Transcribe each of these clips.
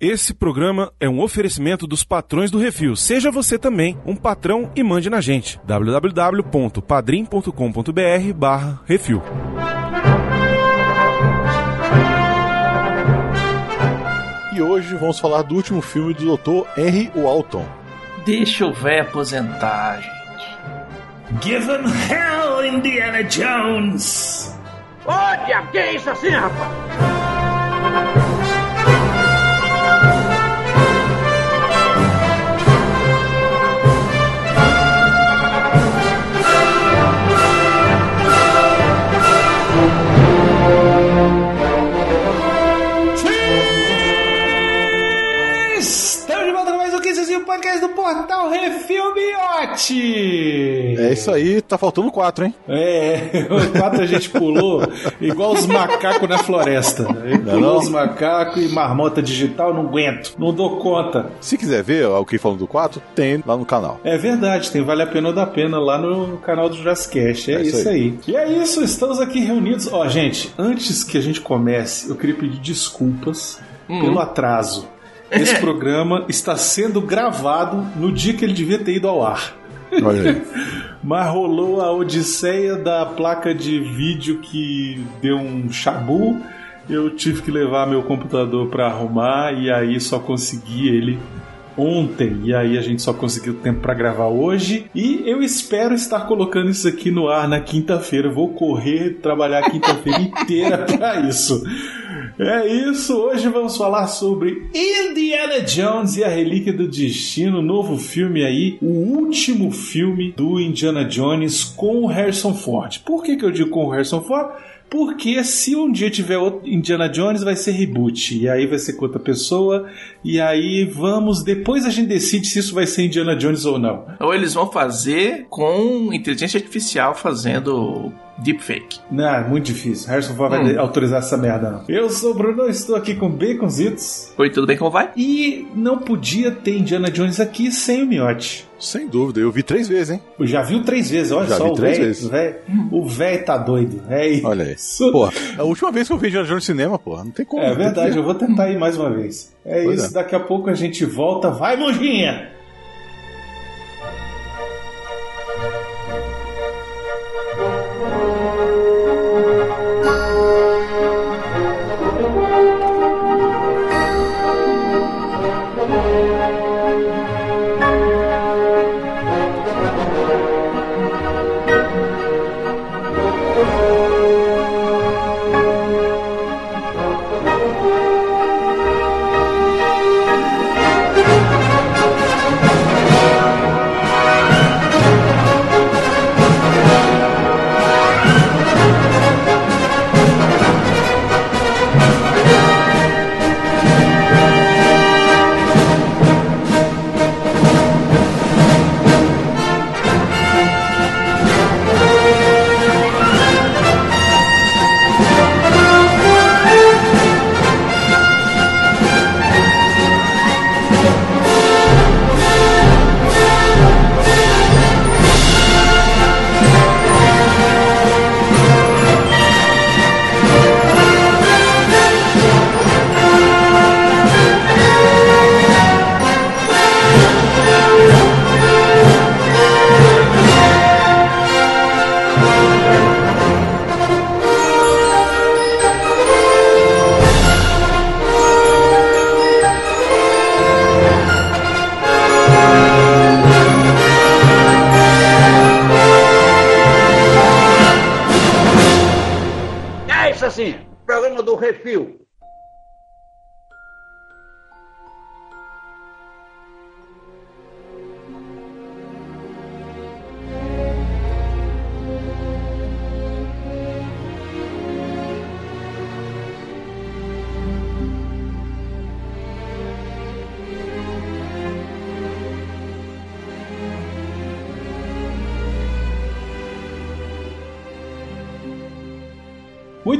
Esse programa é um oferecimento dos patrões do Refil. Seja você também um patrão e mande na gente. www.padrim.com.br barra Refil. E hoje vamos falar do último filme do Dr. Henry Walton. Deixa o véio aposentar, gente. Give him hell, Indiana Jones! Diabo, que é isso assim, rapaz? Podcast do Portal Refilmiote! É isso aí, tá faltando quatro, hein? É, o quatro a gente pulou igual os macacos na floresta. Não é pulou não? os macacos e marmota digital, não aguento, não dou conta. Se quiser ver o que falando do 4, tem lá no canal. É verdade, tem Vale a Pena ou da Pena lá no canal do Jurassic Cast. É, É isso isso aí. aí. E é isso, estamos aqui reunidos. Ó, gente, antes que a gente comece, eu queria pedir desculpas pelo atraso. Esse programa está sendo gravado no dia que ele devia ter ido ao ar. Olha aí. Mas rolou a odisseia da placa de vídeo que deu um chabu. Eu tive que levar meu computador para arrumar e aí só consegui ele ontem. E aí a gente só conseguiu tempo para gravar hoje. E eu espero estar colocando isso aqui no ar na quinta-feira. Eu Vou correr, trabalhar a quinta-feira inteira para isso. É isso, hoje vamos falar sobre Indiana Jones e a Relíquia do Destino, novo filme aí, o último filme do Indiana Jones com o Harrison Ford. Por que, que eu digo com o Harrison Ford? Porque se um dia tiver outro Indiana Jones, vai ser reboot. E aí vai ser com outra pessoa. E aí vamos. Depois a gente decide se isso vai ser Indiana Jones ou não. Ou eles vão fazer com inteligência artificial fazendo deepfake. Não, é muito difícil. Harrison Ford vai autorizar essa merda, não. Eu sou o Bruno, estou aqui com Baconzitos. Oi, tudo bem? Como vai? E não podia ter Indiana Jones aqui sem o miote. Sem dúvida, eu vi três vezes, hein? Eu já viu três vezes, olha Já só vi o três velho. vezes. o velho- O velho tá doido. É isso. Olha aí. Porra, é a última vez que eu vi Indiana Jones no cinema, porra. Não tem como. É verdade, ver. eu vou tentar ir mais uma vez. É Pois isso, é. daqui a pouco a gente volta. Vai, Monjinha!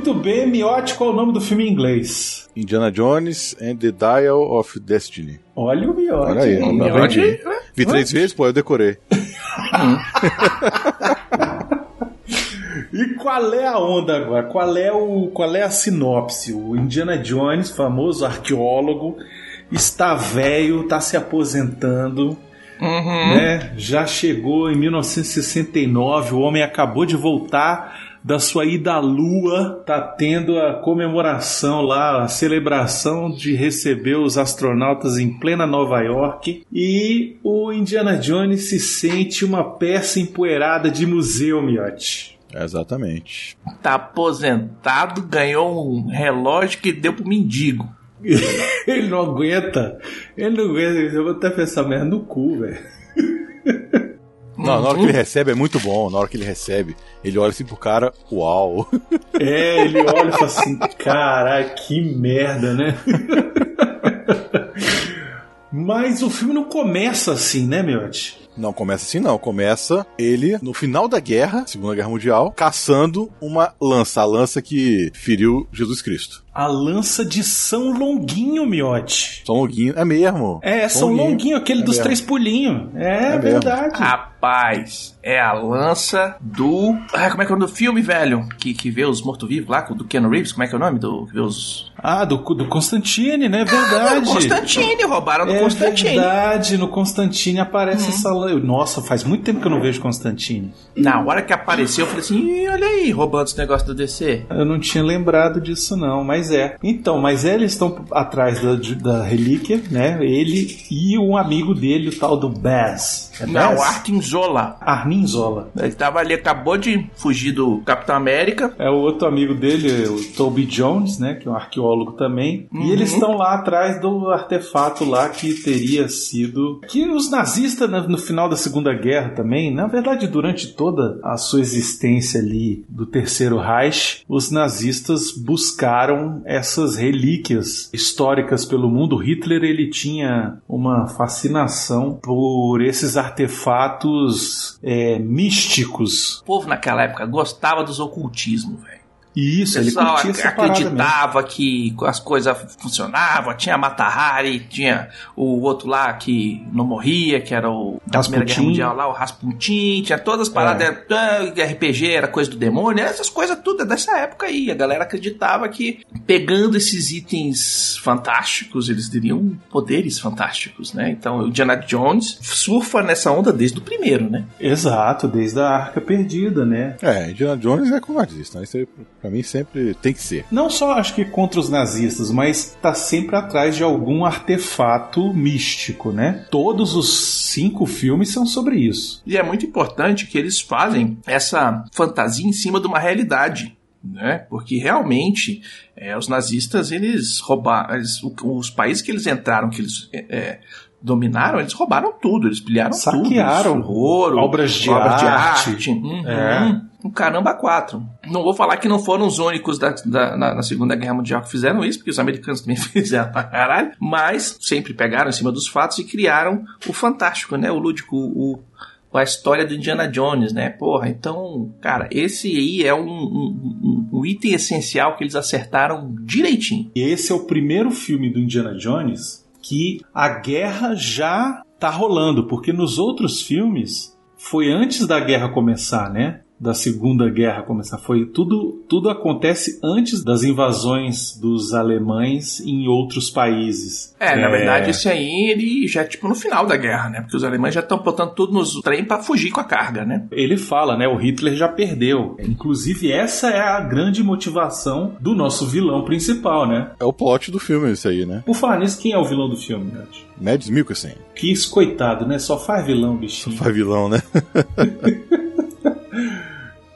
Muito bem, Miote, qual é o nome do filme em inglês? Indiana Jones and the Dial of Destiny. Olha o Miote. Olha aí, hein? eu aprendi. Vi três vezes, pô, eu decorei. E qual é a onda agora? Qual é, o, qual é a sinopse? O Indiana Jones, famoso arqueólogo, está velho, está se aposentando. Uhum. Né? Já chegou em 1969, o homem acabou de voltar da sua ida à Lua, tá tendo a comemoração lá, a celebração de receber os astronautas em plena Nova York. E o Indiana Jones se sente uma peça empoeirada de museu, miote. Exatamente. Tá aposentado, ganhou um relógio que deu pro mendigo. ele não aguenta. Ele não aguenta. Eu vou até pensar merda no cu, velho. Não, na hora que ele recebe é muito bom. Na hora que ele recebe, ele olha assim pro cara, uau. É, ele olha e fala assim: caralho, que merda, né? Mas o filme não começa assim, né, Miotti? Não começa assim, não. Começa ele, no final da guerra, Segunda Guerra Mundial, caçando uma lança, a lança que feriu Jesus Cristo. A lança de São Longuinho, Miote. São Longuinho, é mesmo. É, São Longuinho, Longuinho aquele é dos mesmo. três pulinhos. É, É verdade. Rapaz, é a lança do. Ah, como é que é o nome do filme, velho? Que, que vê os mortos-vivos lá, do Keanu Reeves, como é que é o nome? Do, que vê os. Ah, do, do Constantine, né? Verdade. Ah, Constantine, roubaram do é Constantine. verdade, no Constantine aparece essa lança. Nossa, faz muito tempo que eu não vejo Constantine. Na hora que apareceu, eu falei assim: "Ih, olha aí, roubando esse negócio do DC. Eu não tinha lembrado disso, não, mas é. Então, mas eles estão atrás da, da relíquia, né? Ele e um amigo dele, o tal do Bass. É Não, Bass? Zola. Armin Zola. Ele tava ali, acabou de fugir do Capitão América. É o outro amigo dele, o Toby Jones, né? Que é um arqueólogo também. Uhum. E eles estão lá atrás do artefato lá que teria sido. Que os nazistas, né, no final da Segunda Guerra também, na verdade, durante toda a sua existência ali do Terceiro Reich, os nazistas buscaram essas relíquias históricas pelo mundo. Hitler ele tinha uma fascinação por esses artefatos é, místicos. O povo naquela época gostava dos ocultismos, velho. Isso, O ele pessoal curtia essa parada mesmo. acreditava que as coisas funcionavam. Tinha a Mata Hari, tinha o outro lá que não morria, que era o da Primeira Guerra Rasputin. Mundial lá, o Rasputin. Tinha todas as paradas. ah, RPG era coisa do demônio, essas coisas tudo é dessa época aí. A galera acreditava que pegando esses itens fantásticos, eles teriam poderes fantásticos, né? Então o Indiana Jones surfa nessa onda desde o primeiro, né? Exato, desde a Arca Perdida, né? É, Indiana Jones é com nazista. né? Isso aí, pra mim sempre tem que ser. Não só acho que contra os nazistas, mas tá sempre atrás de algum artefato místico, né? Todos os cinco filmes são sobre isso. E é muito importante que eles fazem essa fantasia em cima de uma realidade. Né? Porque realmente é, os nazistas eles roubaram eles- os países que eles entraram, que eles é, é, dominaram, eles roubaram tudo, eles pilharam Saquearam tudo, ouro, obras de obras arte. Uhum. É. Um caramba quatro. Não vou falar que não foram os únicos da, da- na, na Segunda Guerra Mundial que fizeram isso, porque os americanos também fizeram pra caralho, mas sempre pegaram em cima dos fatos e criaram o fantástico, né? O lúdico, o, a história do Indiana Jones, né? Porra, então, cara, esse aí é um, um- um- um item essencial que eles acertaram direitinho. Esse é o primeiro filme do Indiana Jones que a guerra já tá rolando, porque nos outros filmes foi antes da guerra começar, né? Da Segunda Guerra começar. Foi tudo, tudo acontece antes das invasões dos alemães em outros países. É, na verdade, esse aí, ele já é tipo no final da guerra, né? Porque os alemães já estão botando tudo nos trem pra fugir com a carga, né? Ele fala, né? O Hitler já perdeu. Inclusive, essa é a grande motivação do nosso vilão principal, né? É o plot do filme isso aí, né? Por falar nisso, quem é o vilão do filme, Nath? Mads Mikkelsen. Que coitado, né? Só faz vilão, bichinho. Faz vilão, né?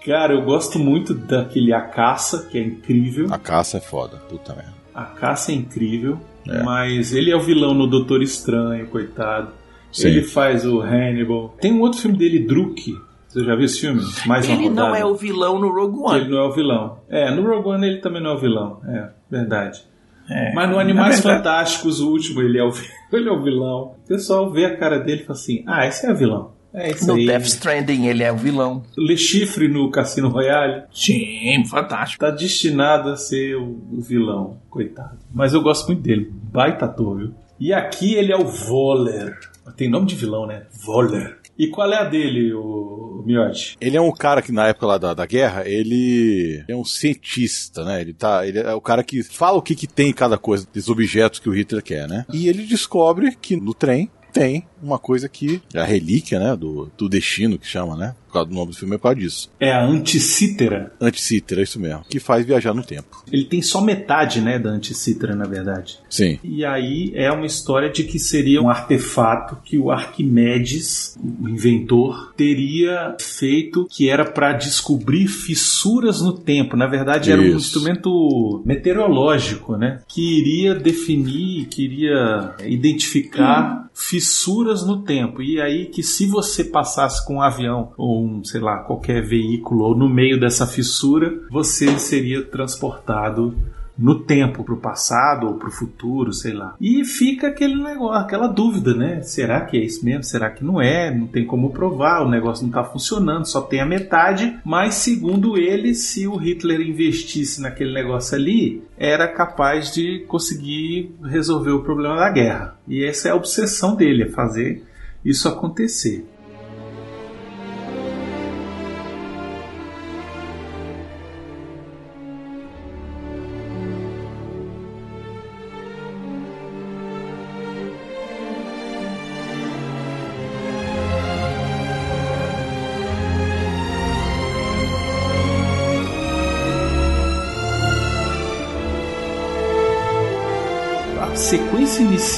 Cara, eu gosto muito daquele A Caça, que é incrível. A caça é foda. Puta merda. A Caça é incrível. É. Mas ele é o vilão no Doutor Estranho, coitado. Sim. Ele faz o Hannibal. Tem um outro filme dele, Druk. Você já viu esse filme? Mais Ele não é o vilão no Rogue One. Ele não é o vilão. É, no Rogue One ele também não é o vilão. É, verdade. É, Mas no Animais na verdade- Fantásticos, o último, ele é o, ele é o vilão. O pessoal vê a cara dele e fala assim: ah, esse é o vilão. É isso No aí. Death Stranding ele é o vilão. Le Chiffre no Cassino Royale Sim, fantástico. tá destinado a ser o, o vilão, coitado. Mas eu gosto muito dele. Baita ator, viu? E aqui ele é o Voller. Tem nome de vilão, né? Voller. E qual é a dele, o Miotti? Ele é um cara que na época lá da, da guerra, ele é um cientista, né? Ele, tá, ele é o cara que fala o que, que tem em cada coisa, dos objetos que o Hitler quer, né? E ele descobre que no trem tem uma coisa que é a relíquia, né, do, do destino que chama, né? Causa do nome do filme é por causa disso. É a Anticítera. Anticítera, é isso mesmo. Que faz viajar no tempo. Ele tem só metade, né, da Anticítera, na verdade. Sim. E aí é uma história de que seria um artefato que o Arquimedes, o inventor, teria feito que era para descobrir fissuras no tempo. Na verdade, era um Isso. instrumento meteorológico, né? Que iria definir, que iria identificar fissuras no tempo. E aí que se você passasse com um avião ou um, sei lá, qualquer veículo ou no meio dessa fissura, você seria transportado no tempo, pro passado ou pro futuro, sei lá. E fica aquele negócio, aquela dúvida, né? Será que é isso mesmo? Será que não é? Não tem como provar, o negócio não tá funcionando, só tem a metade. Mas segundo ele, se o Hitler investisse naquele negócio ali, era capaz de conseguir resolver o problema da guerra. E essa é a obsessão dele, é fazer isso acontecer.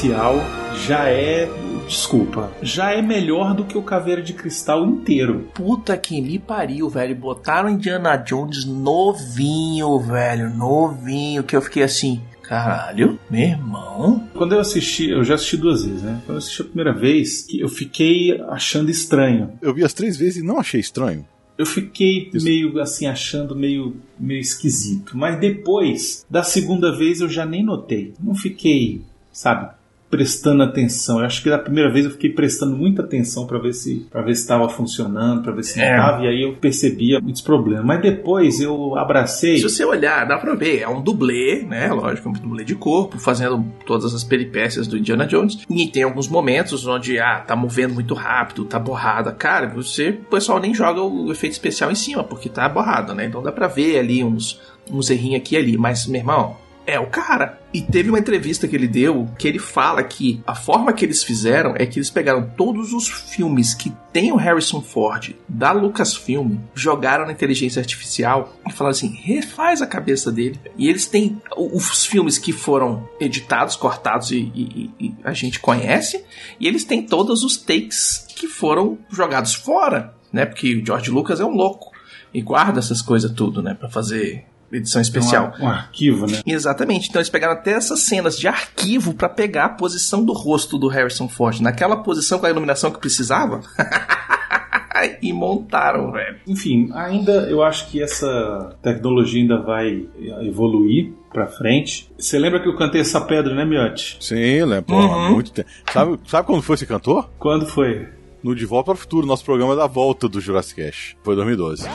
Inicial já é. Desculpa, já é melhor do que o Caveira de Cristal inteiro. Puta que me pariu, velho. Botaram Indiana Jones novinho, velho. Novinho. Que eu fiquei assim. Caralho, meu irmão. Quando eu assisti, eu já assisti duas vezes, né? Quando eu assisti a primeira vez, que eu fiquei achando estranho. Eu vi as três vezes e não achei estranho. Eu fiquei Isso. meio assim, achando meio, meio esquisito. Mas depois, da segunda vez, eu já nem notei. Não fiquei, sabe, prestando atenção. Eu acho que da primeira vez eu fiquei prestando muita atenção para ver se para ver se estava funcionando, para ver se não É. estava, e aí eu percebia muitos problemas. Mas depois eu abracei. Se você olhar, dá pra ver, é um dublê, né? Lógico, um dublê de corpo, fazendo todas as peripécias do Indiana Jones. E tem alguns momentos onde, ah, tá movendo muito rápido, tá borrada. Cara, você, o pessoal nem joga o efeito especial em cima, porque tá borrado, né? Então dá pra ver ali uns, uns errinhos aqui e ali. Mas, meu irmão, é o cara. E teve uma entrevista que ele deu que ele fala que a forma que eles fizeram é que eles pegaram todos os filmes que tem o Harrison Ford da Lucasfilm, jogaram na inteligência artificial e falaram assim: refaz a cabeça dele. E eles têm os filmes que foram editados, cortados e, e- e- a gente conhece, e eles têm todos os takes que foram jogados fora, né? Porque o George Lucas é um louco e guarda essas coisas tudo, né? Pra fazer edição especial. Um, um arquivo, né? Exatamente. Então eles pegaram até essas cenas de arquivo pra pegar a posição do rosto do Harrison Ford, naquela posição com a iluminação que precisava. e montaram, velho. Enfim, ainda eu acho que essa tecnologia ainda vai evoluir pra frente. Você lembra que eu cantei essa pedra, né, Miotti? Sim, lembro. Porra, Uhum. muito tempo. Sabe, sabe quando foi esse cantor? Quando foi? No De Volta para o Futuro, nosso programa da volta do Jurassic Cast. Foi 2012.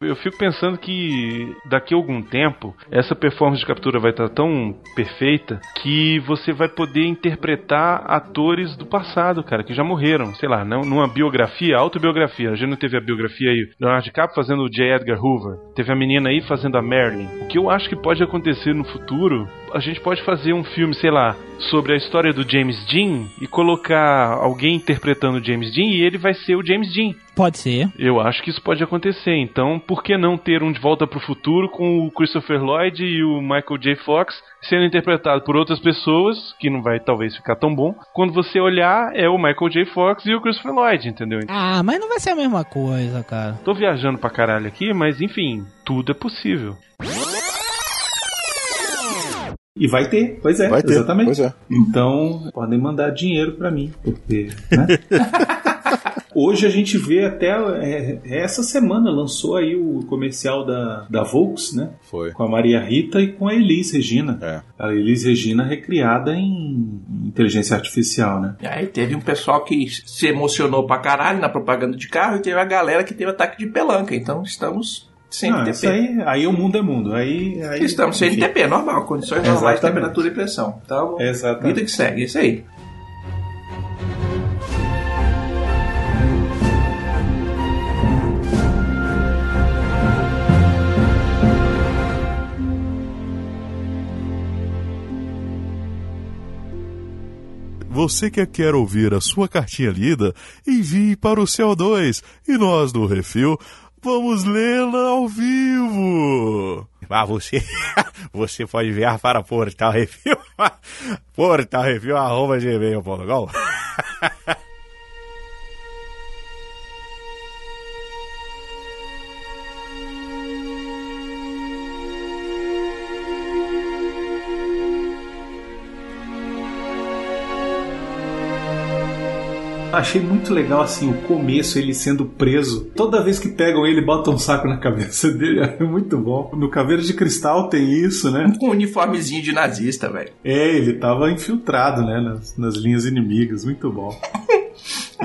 Eu fico pensando que daqui a algum tempo essa performance de captura vai estar tão perfeita que você vai poder interpretar atores do passado, cara, que já morreram. Sei lá, não, numa biografia, autobiografia. A gente não teve a biografia aí. Leonardo DiCaprio fazendo o J. Edgar Hoover. Teve a menina aí fazendo a Marilyn. O que eu acho que pode acontecer no futuro, a gente pode fazer um filme, sei lá, sobre a história do James Dean e colocar alguém interpretando o James Dean e ele vai ser o James Dean. Pode ser. Eu acho que isso pode acontecer. Então, por que não ter um De Volta pro Futuro com o Christopher Lloyd e o Michael J. Fox sendo interpretado por outras pessoas, que não vai talvez ficar tão bom. Quando você olhar, é o Michael J. Fox e o Christopher Lloyd, entendeu? Ah, mas não vai ser a mesma coisa, cara. Tô viajando pra caralho aqui, mas enfim, tudo é possível. E vai ter, pois é, Vai ter. exatamente. Pois é. Então, podem mandar dinheiro pra mim, porque. Né? Hoje a gente vê até. é, essa semana lançou aí o comercial da, da Volks, né? Foi. Com a Maria Rita e com a Elis Regina. É. A Elis Regina recriada em inteligência artificial, né? E aí teve um pessoal que se emocionou pra caralho na propaganda de carro e teve a galera que teve ataque de pelanca. Então estamos Sem Não, isso aí, aí o mundo é mundo. Aí, aí, Estamos sem enfim. NTP, normal, condições normais de Exatamente. temperatura e pressão. Então, Exatamente. vida que segue, é isso aí. Você que quer ouvir a sua cartinha lida, envie para o CO2 e nós do Refil vamos lê-la ao vivo. Ah, você, você pode enviar para Portal gmail.com. Achei muito legal assim o começo, ele sendo preso. Toda vez que pegam ele, botam um saco na cabeça dele. É muito bom. No Caveiro de Cristal tem isso, né? Com um uniformezinho de nazista, velho. É, ele tava infiltrado, né? Nas, nas linhas inimigas. Muito bom.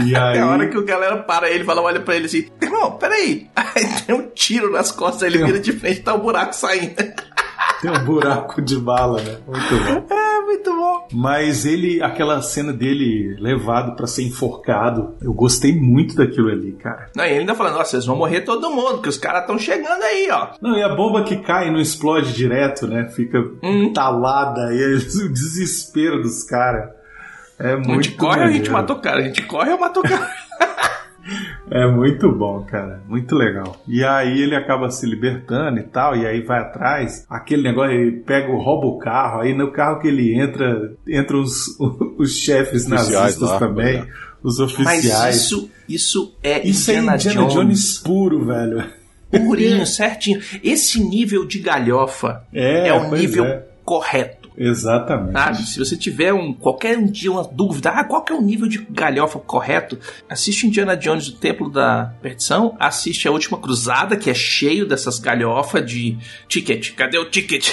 E aí. É a hora que o galera para ele fala, olha pra ele assim, irmão, peraí. Aí tem um tiro nas costas, ele Tem um- vira de frente, tá o buraco saindo. Tem um buraco de bala, né? Muito bom. Mas ele, aquela cena dele levado pra ser enforcado, eu gostei muito daquilo ali, cara. Não, e ele ainda falando, nossa, vocês vão morrer todo mundo, que os caras estão chegando aí, ó. Não, e a bomba que cai não explode direto, né? Fica Hum. talada e o desespero dos caras. É A muito gente corre ou a gente matou o cara? A gente corre ou matou o cara? É muito bom, cara. Muito legal. E aí ele acaba se libertando e tal, e aí vai atrás. Aquele negócio, ele pega, o- rouba o carro, aí no carro que ele entra, entram os, os chefes Oficiais nazistas lá, também, é. os Mas oficiais. isso, isso é Isso é Indiana, Indiana Jones. Jones puro, velho. Purinho, certinho. Esse nível de galhofa É, é, o nível é. correto. Exatamente. Sabe? Se você tiver um qualquer um dia uma dúvida, ah, qual que é o nível de galhofa correto? Assiste Indiana Jones, o Templo da Perdição, assiste a Última Cruzada, que é cheio dessas galhofas de ticket. Cadê o ticket?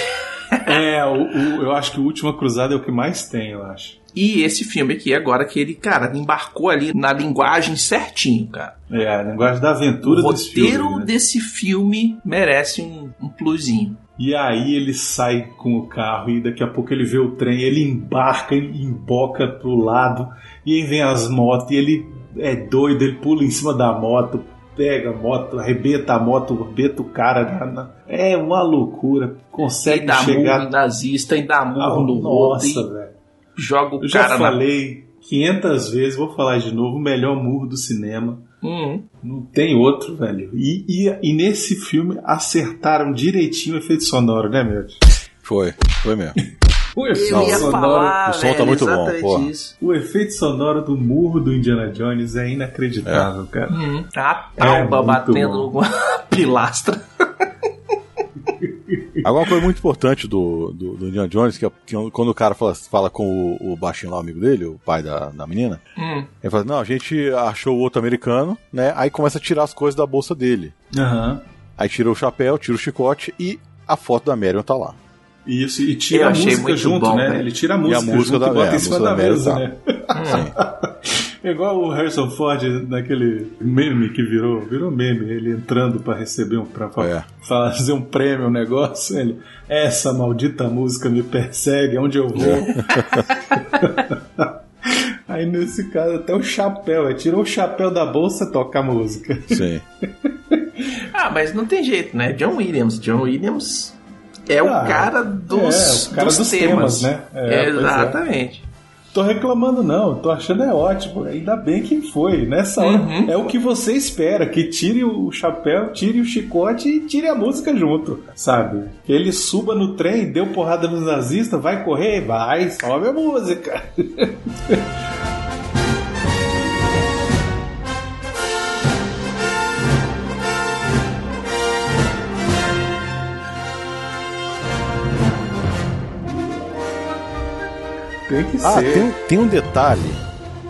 É, o, o- eu acho que o Última Cruzada é o que mais tem, eu acho. E esse filme aqui, agora que ele, cara, embarcou ali na linguagem certinho, cara. É, a linguagem da aventura o desse roteiro filme, né? desse filme merece um, um plusinho. E aí ele sai com o carro e daqui a pouco ele vê o trem, ele embarca e emboca pro lado, e aí vem as motos, e ele é doido, ele pula em cima da moto, pega a moto, arrebenta a moto, arrebenta o cara. na- na- É uma loucura. E Consegue dá murro chegar. em nazista, e dá murro Ah, no Nossa, e velho. joga o Eu já cara na... falei 500 vezes, vou falar de novo, o melhor murro do cinema. Uhum. Não tem outro, velho. E, e, e nesse filme acertaram direitinho o efeito sonoro, né, meu? Foi, foi mesmo. O Eu efeito, ia sonoro, falar, o som tá velho, muito bom, isso. o efeito sonoro do murro do Indiana Jones é inacreditável, cara. Uhum. A É muito batendo bom. numa pilastra. Agora uma coisa muito importante do, do, do Indiana Jones, que, é, que quando o cara fala, fala com o, o baixinho lá, o amigo dele, o pai da, da menina, Hum. ele fala, não, a gente achou o outro americano, né? Aí começa a tirar as coisas da bolsa dele. Aham. Aí tira o chapéu, tira o chicote e a foto da Marion tá lá. Isso, e tira Eu a música junto, bom, né? Ele tira a E a música, música junto da- e bota é, a em cima música da da Mary mesa, tá. né? Sim. É igual o Harrison Ford naquele meme que virou, virou meme, ele entrando pra receber um pra fa- É. fazer um prêmio, um negócio, ele, essa maldita música me persegue, onde eu vou. Aí nesse caso até o chapéu, ele tirou o chapéu da bolsa toca a música. Sim. Ah, mas não tem jeito, né? John Williams. John Williams é Ah, o cara dos, é, o cara dos dos temas. temas, né? É, é. Exatamente. Tô reclamando não, tô achando é ótimo, ainda bem que foi, nessa hora. Uhum. É o que você espera, que tire o chapéu, tire o chicote e tire a música junto, sabe? Que ele suba no trem, deu porrada nos nazistas, vai correr? Vai, sobe a música. Tem que Ah, ser. tem, tem um detalhe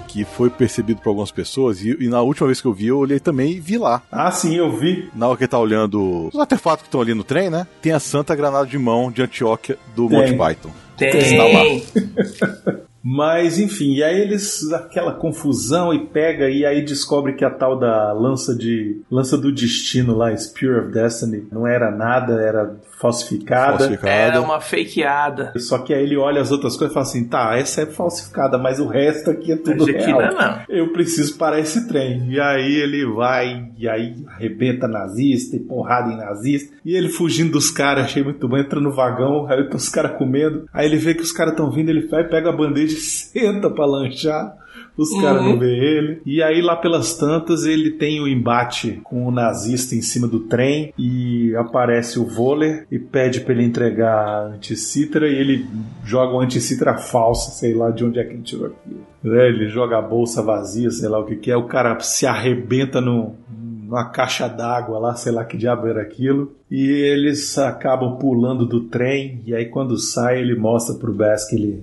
que foi percebido por algumas pessoas, e, e na última vez que eu vi, eu olhei também e vi lá. Ah, sim, eu vi. Na hora que ele tá olhando os artefatos que estão ali no trem, né? Tem a Santa Granada de Mão de Antioquia do Tem. Monty Python. Tem. Mas enfim, e aí eles aquela confusão e pega e aí descobre que a tal da lança de lança do destino lá, Spear of Destiny, não era nada, era falsificada. Falsificada. Era uma fakeada. Só que aí ele olha as outras coisas e fala assim: tá, essa é falsificada, mas o resto aqui é tudo aqui real. não é não. Eu preciso parar esse trem. E aí ele vai, e aí arrebenta nazista e porrada em nazista. E ele fugindo dos caras, achei muito bom, entra no vagão, aí os caras comendo. Aí ele vê que os caras estão vindo, ele vai, pega a bandeja e senta pra lanchar. Os caras Uhum. não vê ele. E aí, lá pelas tantas, ele tem o embate com o nazista em cima do trem. E aparece o Voller e pede pra ele entregar a anticitra. E ele joga uma anticitra falsa, sei lá de onde é que ele tirou aquilo. Né, Ele joga a bolsa vazia, sei lá o que, que é. O cara se arrebenta no, numa caixa d'água lá, sei lá que diabo era aquilo. E eles acabam pulando do trem. E aí, quando sai, ele mostra pro Bass que ele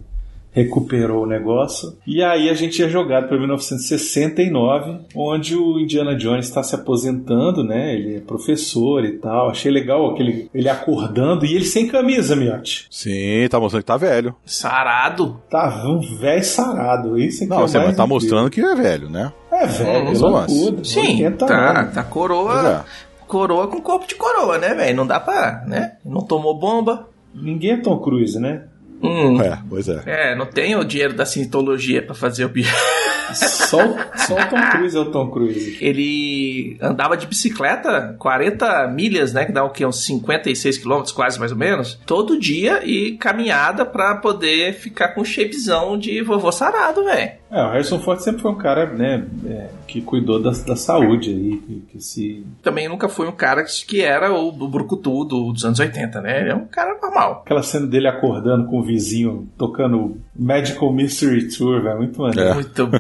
recuperou o negócio. E aí a gente é jogado para 1969, onde o Indiana Jones está se aposentando, né? Ele é professor e tal. Achei legal aquele, ele acordando e ele sem camisa, miote. Sim, tá mostrando que tá velho. Sarado. Tá um velho sarado. Isso é que Não, é você tá mostrando que é velho, né? É velho, acudo, Sim, 80 tá, anos. tá coroa. é. Coroa com corpo de coroa, né, velho? Não dá pra, né? Não tomou bomba. Ninguém é Tom Cruise, né? Hum. É, pois é. É, não tem o dinheiro da cientologia pra fazer o bicho. Só, só o Tom Cruise é o Tom Cruise. Ele andava de bicicleta 40 milhas, né? Que dá o quê? Uns 56 quilômetros, quase mais ou menos. Todo dia e caminhada pra poder ficar com shapezão de vovô sarado, velho. É, o Harrison Ford sempre foi um cara, né, é, que cuidou da, da saúde aí, que, que se... Também nunca foi um cara que- que era o, o brucutu do- dos anos 80, né? Ele é um cara normal. Aquela cena dele acordando com o vizinho, tocando Magical Mystery Tour, velho, muito maneiro. É. Muito bom.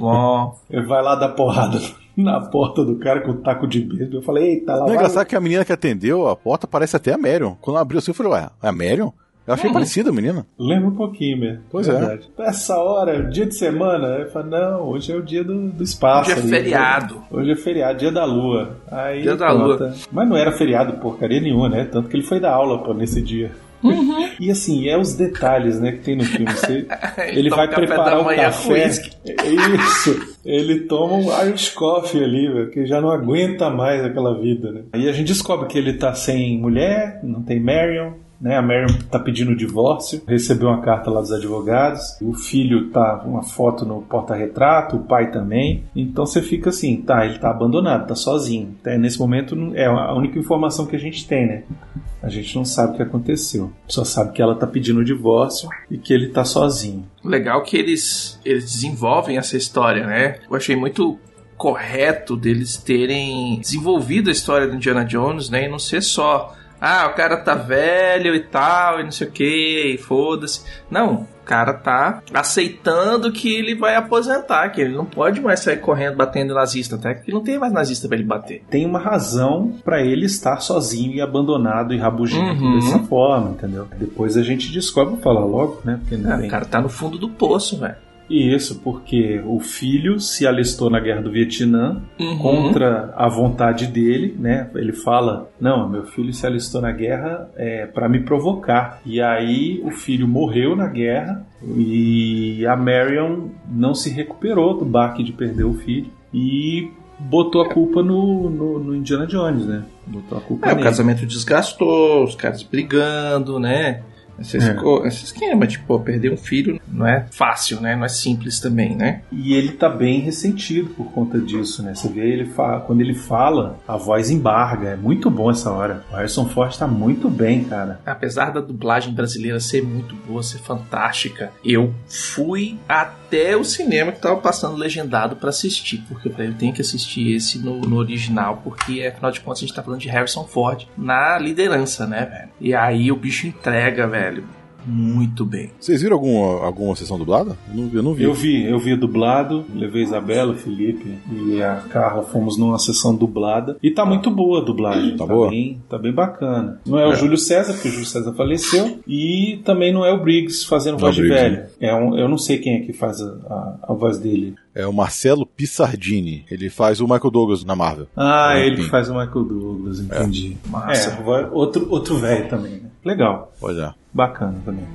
Ele vai lá dar porrada na porta do cara com o taco de beisebol. Eu falei, eita, lá Não é vai... engraçado que a menina que atendeu a porta parece até a Marion. Quando ela abriu assim, eu falei, ué, é a Marion? Eu achei parecida a menina. Lembra um pouquinho mesmo. Pois é. verdade. Essa hora, dia de semana, eu falo, não, hoje é o dia do, do espaço. Hoje é ali, feriado. né? Hoje é feriado, dia da lua. Aí, Dia da pronto. lua. Mas não era feriado porcaria nenhuma, né? Tanto que ele foi dar aula pô, nesse dia. Uhum. E assim, é os detalhes, né, que tem no filme. Você, ele toma vai preparar o café. uísque. É Isso. Ele toma um Irish Coffee ali, velho, que já não aguenta mais aquela vida, né? Aí a gente descobre que ele tá sem mulher, não tem Marion, né? A Marion tá pedindo o divórcio, recebeu uma carta lá dos advogados, o filho tá uma foto no porta-retrato, o pai também. Então você fica assim, tá, ele tá abandonado, tá sozinho. Tá, nesse momento é a única informação que a gente tem, né? A gente não sabe o que aconteceu. Só sabe que ela tá pedindo o divórcio e que ele tá sozinho. Legal que eles, eles desenvolvem essa história, né? Eu achei muito correto deles terem desenvolvido a história do Indiana Jones, né? E não ser só, ah, o cara tá velho e tal, e não sei o que, e foda-se. Não, o cara tá aceitando que ele vai aposentar, que ele não pode mais sair correndo batendo nazista, até que não tem mais nazista pra ele bater. Tem uma razão pra ele estar sozinho e abandonado e rabugento Uhum. dessa forma, entendeu? Depois a gente descobre, falar logo, né? Porque não Ah, tem. o cara tá no fundo do poço, velho. Isso, porque o filho se alistou na guerra do Vietnã Uhum. contra a vontade dele, né? Ele fala: Não, meu filho se alistou na guerra é, para me provocar. E aí o filho morreu na guerra e a Marion não se recuperou do baque de perder o filho e botou a culpa no, no, no Indiana Jones, né? Botou a culpa É, o nele. casamento desgastou, os caras brigando, né? Esse, É. esse esquema, tipo, perder um filho não é fácil, né? Não é simples também, né? E ele tá bem ressentido por conta disso, né? Você vê ele quando ele fala, a voz embarga. É muito bom essa hora. O Harrison Ford tá muito bem, cara. Apesar da dublagem brasileira ser muito boa, ser fantástica, eu fui até o cinema que tava passando legendado pra assistir, porque eu falei, eu tenho que assistir esse no, no original, porque afinal de contas a gente tá falando de Harrison Ford na liderança, né, velho? E aí o bicho entrega, velho, muito bem. Vocês viram alguma, alguma sessão dublada? Eu não, eu não vi. Eu vi, eu vi dublado, levei a Isabela, o Felipe e a Carla, fomos numa sessão dublada. E tá muito boa a dublagem. Tá boa? Bem, tá bem bacana. Não é, o Júlio César, porque o Júlio César faleceu. E também não é o Briggs fazendo Não voz é o de velho. É um, eu não sei quem é que faz a, a- a voz dele. É o Marcelo Pissardini. Ele faz o Michael Douglas na Marvel. Ah, Ah, ele que faz o Michael Douglas, entendi. Massa. É, outro, outro velho também, né? Legal, Pois é. bacana também.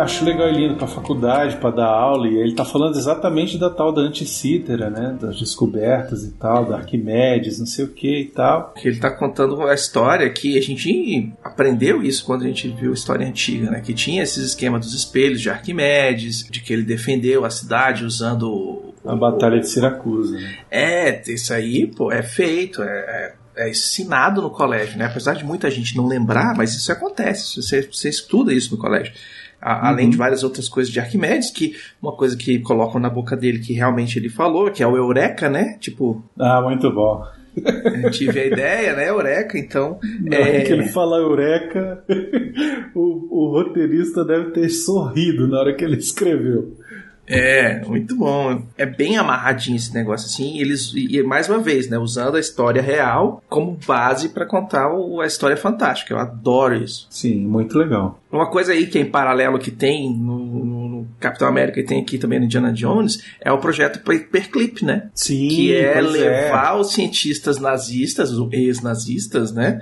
Acho legal ele indo pra faculdade pra dar aula e ele tá falando exatamente da tal da anticítera, né? Das descobertas e tal, da Arquimedes, não sei o que e tal. Que ele tá contando a história que a gente aprendeu isso quando a gente viu a história antiga, né? Que tinha esses esquemas dos espelhos de Arquimedes, de que ele defendeu a cidade usando A Batalha de Siracusa, né? É, isso aí, pô, é feito, é, é, é ensinado no colégio, né? Apesar de muita gente não lembrar, mas isso acontece, você, você estuda isso no colégio. A- Além de várias outras coisas de Arquimedes, que uma coisa que colocam na boca dele que realmente ele falou, que é o Eureka, né? Tipo, Ah, muito bom. eu tive a ideia, né? Eureka, então. Na hora É, que ele fala eureka, o, o roteirista deve ter sorrido na hora que ele escreveu. É, muito bom. É bem amarradinho esse negócio assim. Eles e mais uma vez, né, usando a história real como base pra contar o- a história fantástica. Eu adoro isso. Sim, muito legal. Uma coisa aí que é em paralelo que tem no Capitão América e tem aqui também no Indiana Jones é o projeto Paperclip, né? Sim, que é pois levar os cientistas nazistas, os ex-nazistas, né,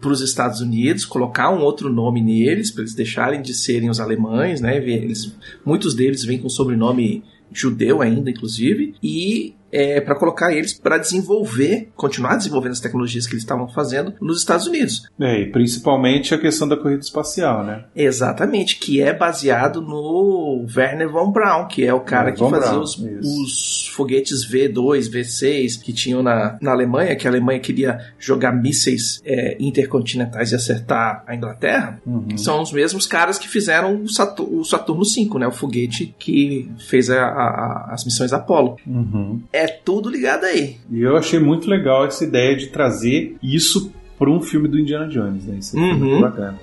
para os Estados Unidos, colocar um outro nome neles para eles deixarem de serem os alemães, né? Eles, muitos deles vêm com sobrenome judeu ainda, inclusive, e é, para colocar eles para desenvolver, continuar desenvolvendo as tecnologias que eles estavam fazendo nos Estados Unidos. É, e principalmente a questão da corrida espacial, né? Exatamente, que é baseado no Werner von Braun, que é o cara Werner que von fazia Braun, os, os foguetes V2, V6 que tinham na, na Alemanha, que a Alemanha queria jogar mísseis é, intercontinentais e acertar a Inglaterra. Uhum. São os mesmos caras que fizeram o, Satur- o Saturno V, né? O foguete que fez a- a- a- as missões Apollo. Uhum. É tudo ligado aí. E eu achei muito legal essa ideia de trazer isso para um filme do Indiana Jones, né? Isso é Uhum. muito bacana.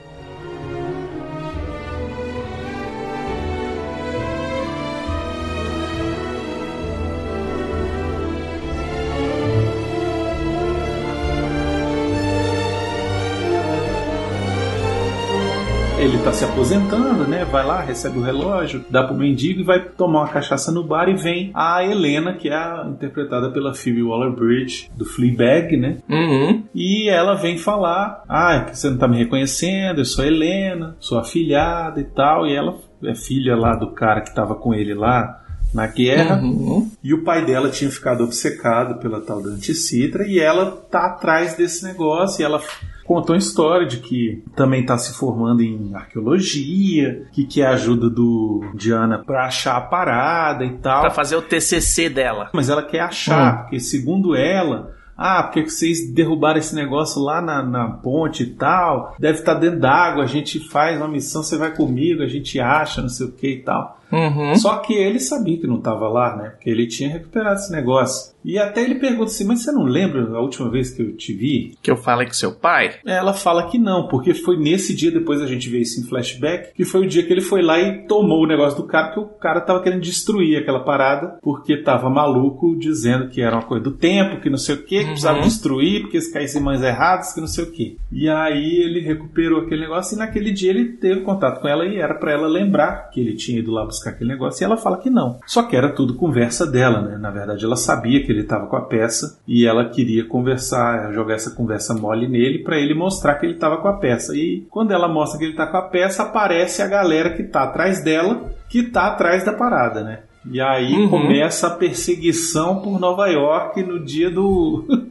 Aposentando, né? Vai lá, recebe o relógio, dá pro mendigo e vai tomar uma cachaça no bar e vem a Helena, que é a, interpretada pela Phoebe Waller-Bridge, do Fleabag, né? Uhum. E ela vem falar: Ah, é que você não tá me reconhecendo, eu sou a Helena, sou afilhada e tal. E ela é filha lá do cara que tava com ele lá na guerra. Uhum. E o pai dela tinha ficado obcecado pela tal da Anticitra e ela tá atrás desse negócio e ela contou uma história de que também tá se formando em arqueologia, que quer a ajuda do Diana pra achar a parada e tal. Pra fazer o TCC dela. Mas ela quer achar, porque segundo ela, ah, porque que vocês derrubaram esse negócio lá na, na ponte e tal? Deve estar dentro d'água, a gente faz uma missão, você vai comigo, a gente acha, não sei o que e tal. Uhum. Só que ele sabia que não estava lá, né? Porque ele tinha recuperado esse negócio. E até ele pergunta assim: Mas você não lembra a última vez que eu te vi? Que eu falei com seu pai? Ela fala que não, porque foi nesse dia, depois a gente vê isso em flashback, que foi o dia que ele foi lá e tomou o negócio do cara, que o cara tava querendo destruir aquela parada, porque tava maluco dizendo que era uma coisa do tempo, que não sei o que, que precisava destruir, porque se caísse em mãos erradas, que não sei o que. E aí ele recuperou aquele negócio e naquele dia ele teve contato com ela e era pra ela lembrar que ele tinha ido lá buscar aquele negócio e ela fala que não. Só que era tudo conversa dela, né? Na verdade ela sabia que ele tava com a peça e ela queria conversar, jogar essa conversa mole nele pra ele mostrar que ele tava com a peça. E quando ela mostra que ele tá com a peça, aparece a galera que tá atrás dela, que tá atrás da parada, né? E aí Uhum. começa a perseguição por Nova York no dia do.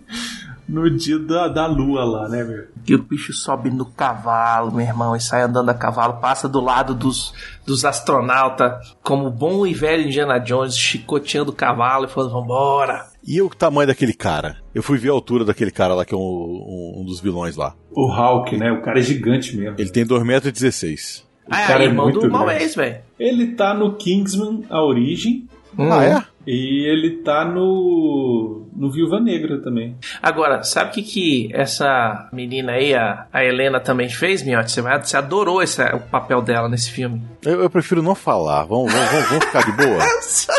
no dia da, da lua lá, né, meu? Que o bicho sobe no cavalo, meu irmão, e sai andando a cavalo, passa do lado dos, dos astronautas, como bom e velho Indiana Jones, chicoteando o cavalo e falando, vambora. E o tamanho daquele cara? Eu fui ver a altura daquele cara lá, que é um, um- um dos vilões lá. O Hulk, né? O cara é gigante mesmo. Ele tem 2,16m. O Ah, cara é é irmão muito do. Malês, velho. Ele tá no Kingsman, a origem, Ah, é? e ele tá no. no Viúva Negra também. Agora, sabe o que, que essa menina aí, a, a Helena, também fez, Miotti? Você, você adorou esse, o papel dela nesse filme. Eu, eu prefiro não falar. Vamos, vamos, vamos, vamos ficar de boa?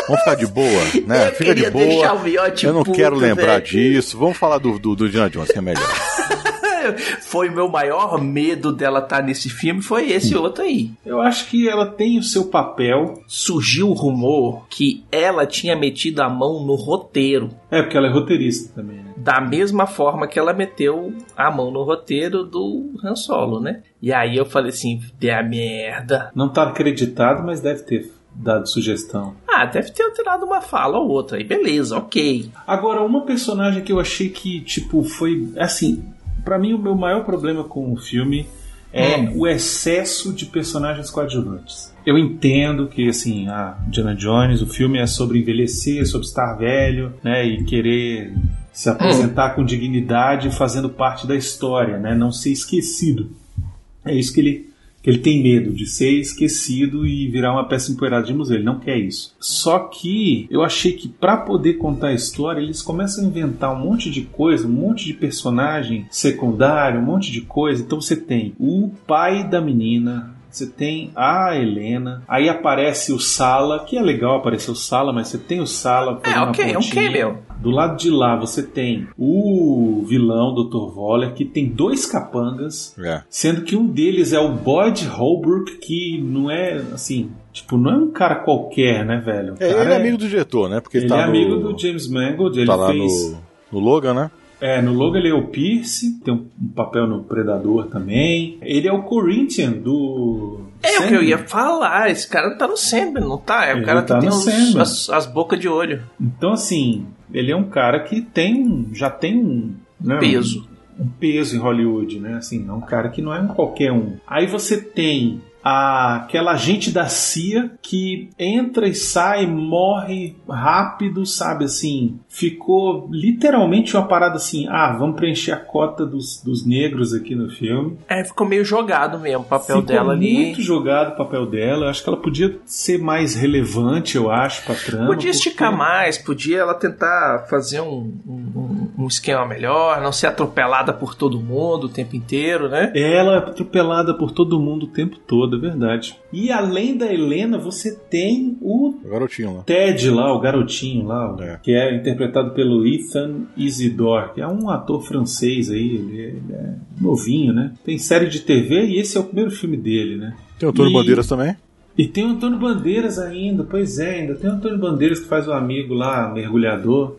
Vamos ficar de boa, né? Eu Fica de boa. Eu não puto, quero lembrar velho. disso. Vamos falar do, do, do Jones, que é melhor. foi o meu maior medo dela estar nesse filme, foi esse outro aí. Eu acho que ela tem o seu papel. Surgiu o rumor que ela tinha metido a mão no roteiro. É, porque ela é roteirista também, né? Da mesma forma que ela meteu a mão no roteiro do Han Solo, né? E aí eu falei assim, dê a merda. Não tá acreditado, mas deve ter dado sugestão. Ah, deve ter alterado uma fala ou outra. Aí beleza, ok. Agora, uma personagem que eu achei que, tipo, foi. Assim, pra mim o meu maior problema com o filme é Hum. o excesso de personagens coadjuvantes. Eu entendo que, assim, a Diana Jones, o filme é sobre envelhecer, sobre estar velho, né, e querer se apresentar com dignidade fazendo parte da história, né, não ser esquecido. É isso que ele, ele tem medo, de ser esquecido e virar uma peça empoeirada de museu. Ele não quer isso. Só que eu achei que para poder contar a história, eles começam a inventar um monte de coisa, um monte de personagem secundário, um monte de coisa. Então você tem o pai da menina, você tem a Helena, aí aparece o Sala, que é legal aparecer o Sala, mas você tem o Sala É, ok, é um cameo. Do lado de lá você tem o vilão Dr. Voller, que tem dois capangas, É. sendo que um deles é o Boyd Holbrook, que não é assim, tipo, não é um cara qualquer, né, velho? É, ele é amigo do diretor, né? Porque ele tá é no, amigo do James Mangold, ele tá fez no, no Logan, né? é, no Logan ele é o Pierce, tem um um papel no Predador também. Ele é o Corinthian do É o que eu Sandman. ia falar. Esse cara tá no Sandman, não tá? É o Ele cara tá que tem Sandman. as, as bocas de olho. Então assim, ele é um cara que tem um- já tem um né, Peso. um peso em Hollywood, né? Assim, é um cara que não é um qualquer um. Aí você tem aquela agente da CIA que entra e sai, morre rápido, sabe? Assim, ficou literalmente uma parada assim: ah, vamos preencher a cota dos, dos negros aqui no filme. É, ficou meio jogado mesmo o papel ficou dela ali. muito jogado o papel dela. Eu acho que ela podia ser mais relevante, eu acho, pra trama. Podia esticar porque- mais, podia ela tentar fazer um, um, um esquema melhor, não ser atropelada por todo mundo o tempo inteiro, né? Ela é atropelada por todo mundo o tempo todo, é verdade. E além da Helena, você tem o O garotinho lá. Ted lá, o garotinho lá, o- É. que é interpretado pelo Ethan Isidore, que é um ator francês aí, ele é, ele é novinho, né? Tem série de TV e esse é o primeiro filme dele, né? Tem o Antônio E- Bandeiras também. E tem o Antônio Bandeiras ainda, pois é, ainda tem o Antônio Bandeiras que faz o amigo lá, mergulhador.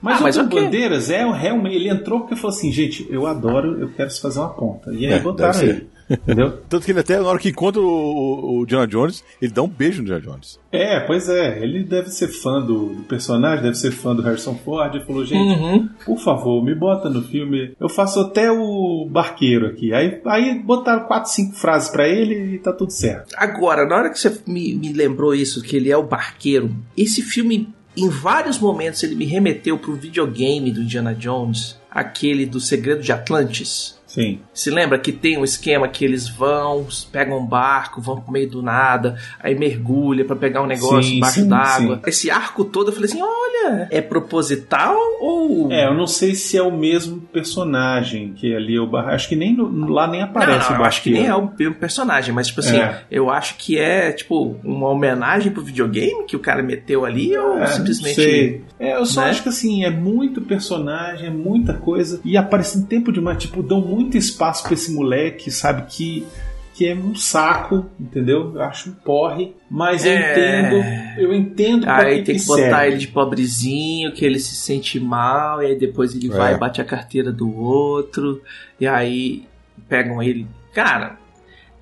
Mas Ah, o mas Antônio. Bandeiras é o realmente, ele entrou porque falou assim, gente, eu adoro, eu quero fazer uma ponta. E aí É, botaram ele. Entendeu? Tanto que ele até, na hora que encontra o, o, o Diana Jones, ele dá um beijo no Diana Jones. É, pois é, ele deve ser fã do, do personagem, deve ser fã do Harrison Ford. Ele falou, gente, Uhum. por favor, me bota no filme. Eu faço até o barqueiro aqui. Aí, aí botaram quatro, cinco frases pra ele e tá tudo certo. Agora, na hora que você me, me lembrou isso, que ele é o barqueiro, esse filme, em vários momentos, ele me remeteu pro videogame do Indiana Jones, aquele do Segredo de Atlantis. Sim. Se lembra que tem um esquema que eles vão, pegam um barco, vão pro meio do nada, aí mergulha pra pegar um negócio Sim, embaixo d'água. Esse arco todo eu falei assim: olha, é proposital ou. É, eu não sei se é o mesmo personagem que ali é o barqueiro. Acho que nem lá nem Não, aparece não, o eu acho que nem é o mesmo personagem, mas tipo assim, É. eu acho que é tipo uma homenagem pro videogame que o cara meteu ali ou É, simplesmente. não sei. É, eu só né? acho que assim, é muito personagem, é muita coisa. E aparece em tempo demais. Tipo, dão muito espaço pra esse moleque, sabe? Que, que é um saco, entendeu? Eu acho um porre. Mas eu É. entendo. Eu entendo pra Aí que tem que que botar serve. ele de pobrezinho, que ele se sente mal, e aí depois ele É. vai e bate a carteira do outro, e aí pegam ele. Cara,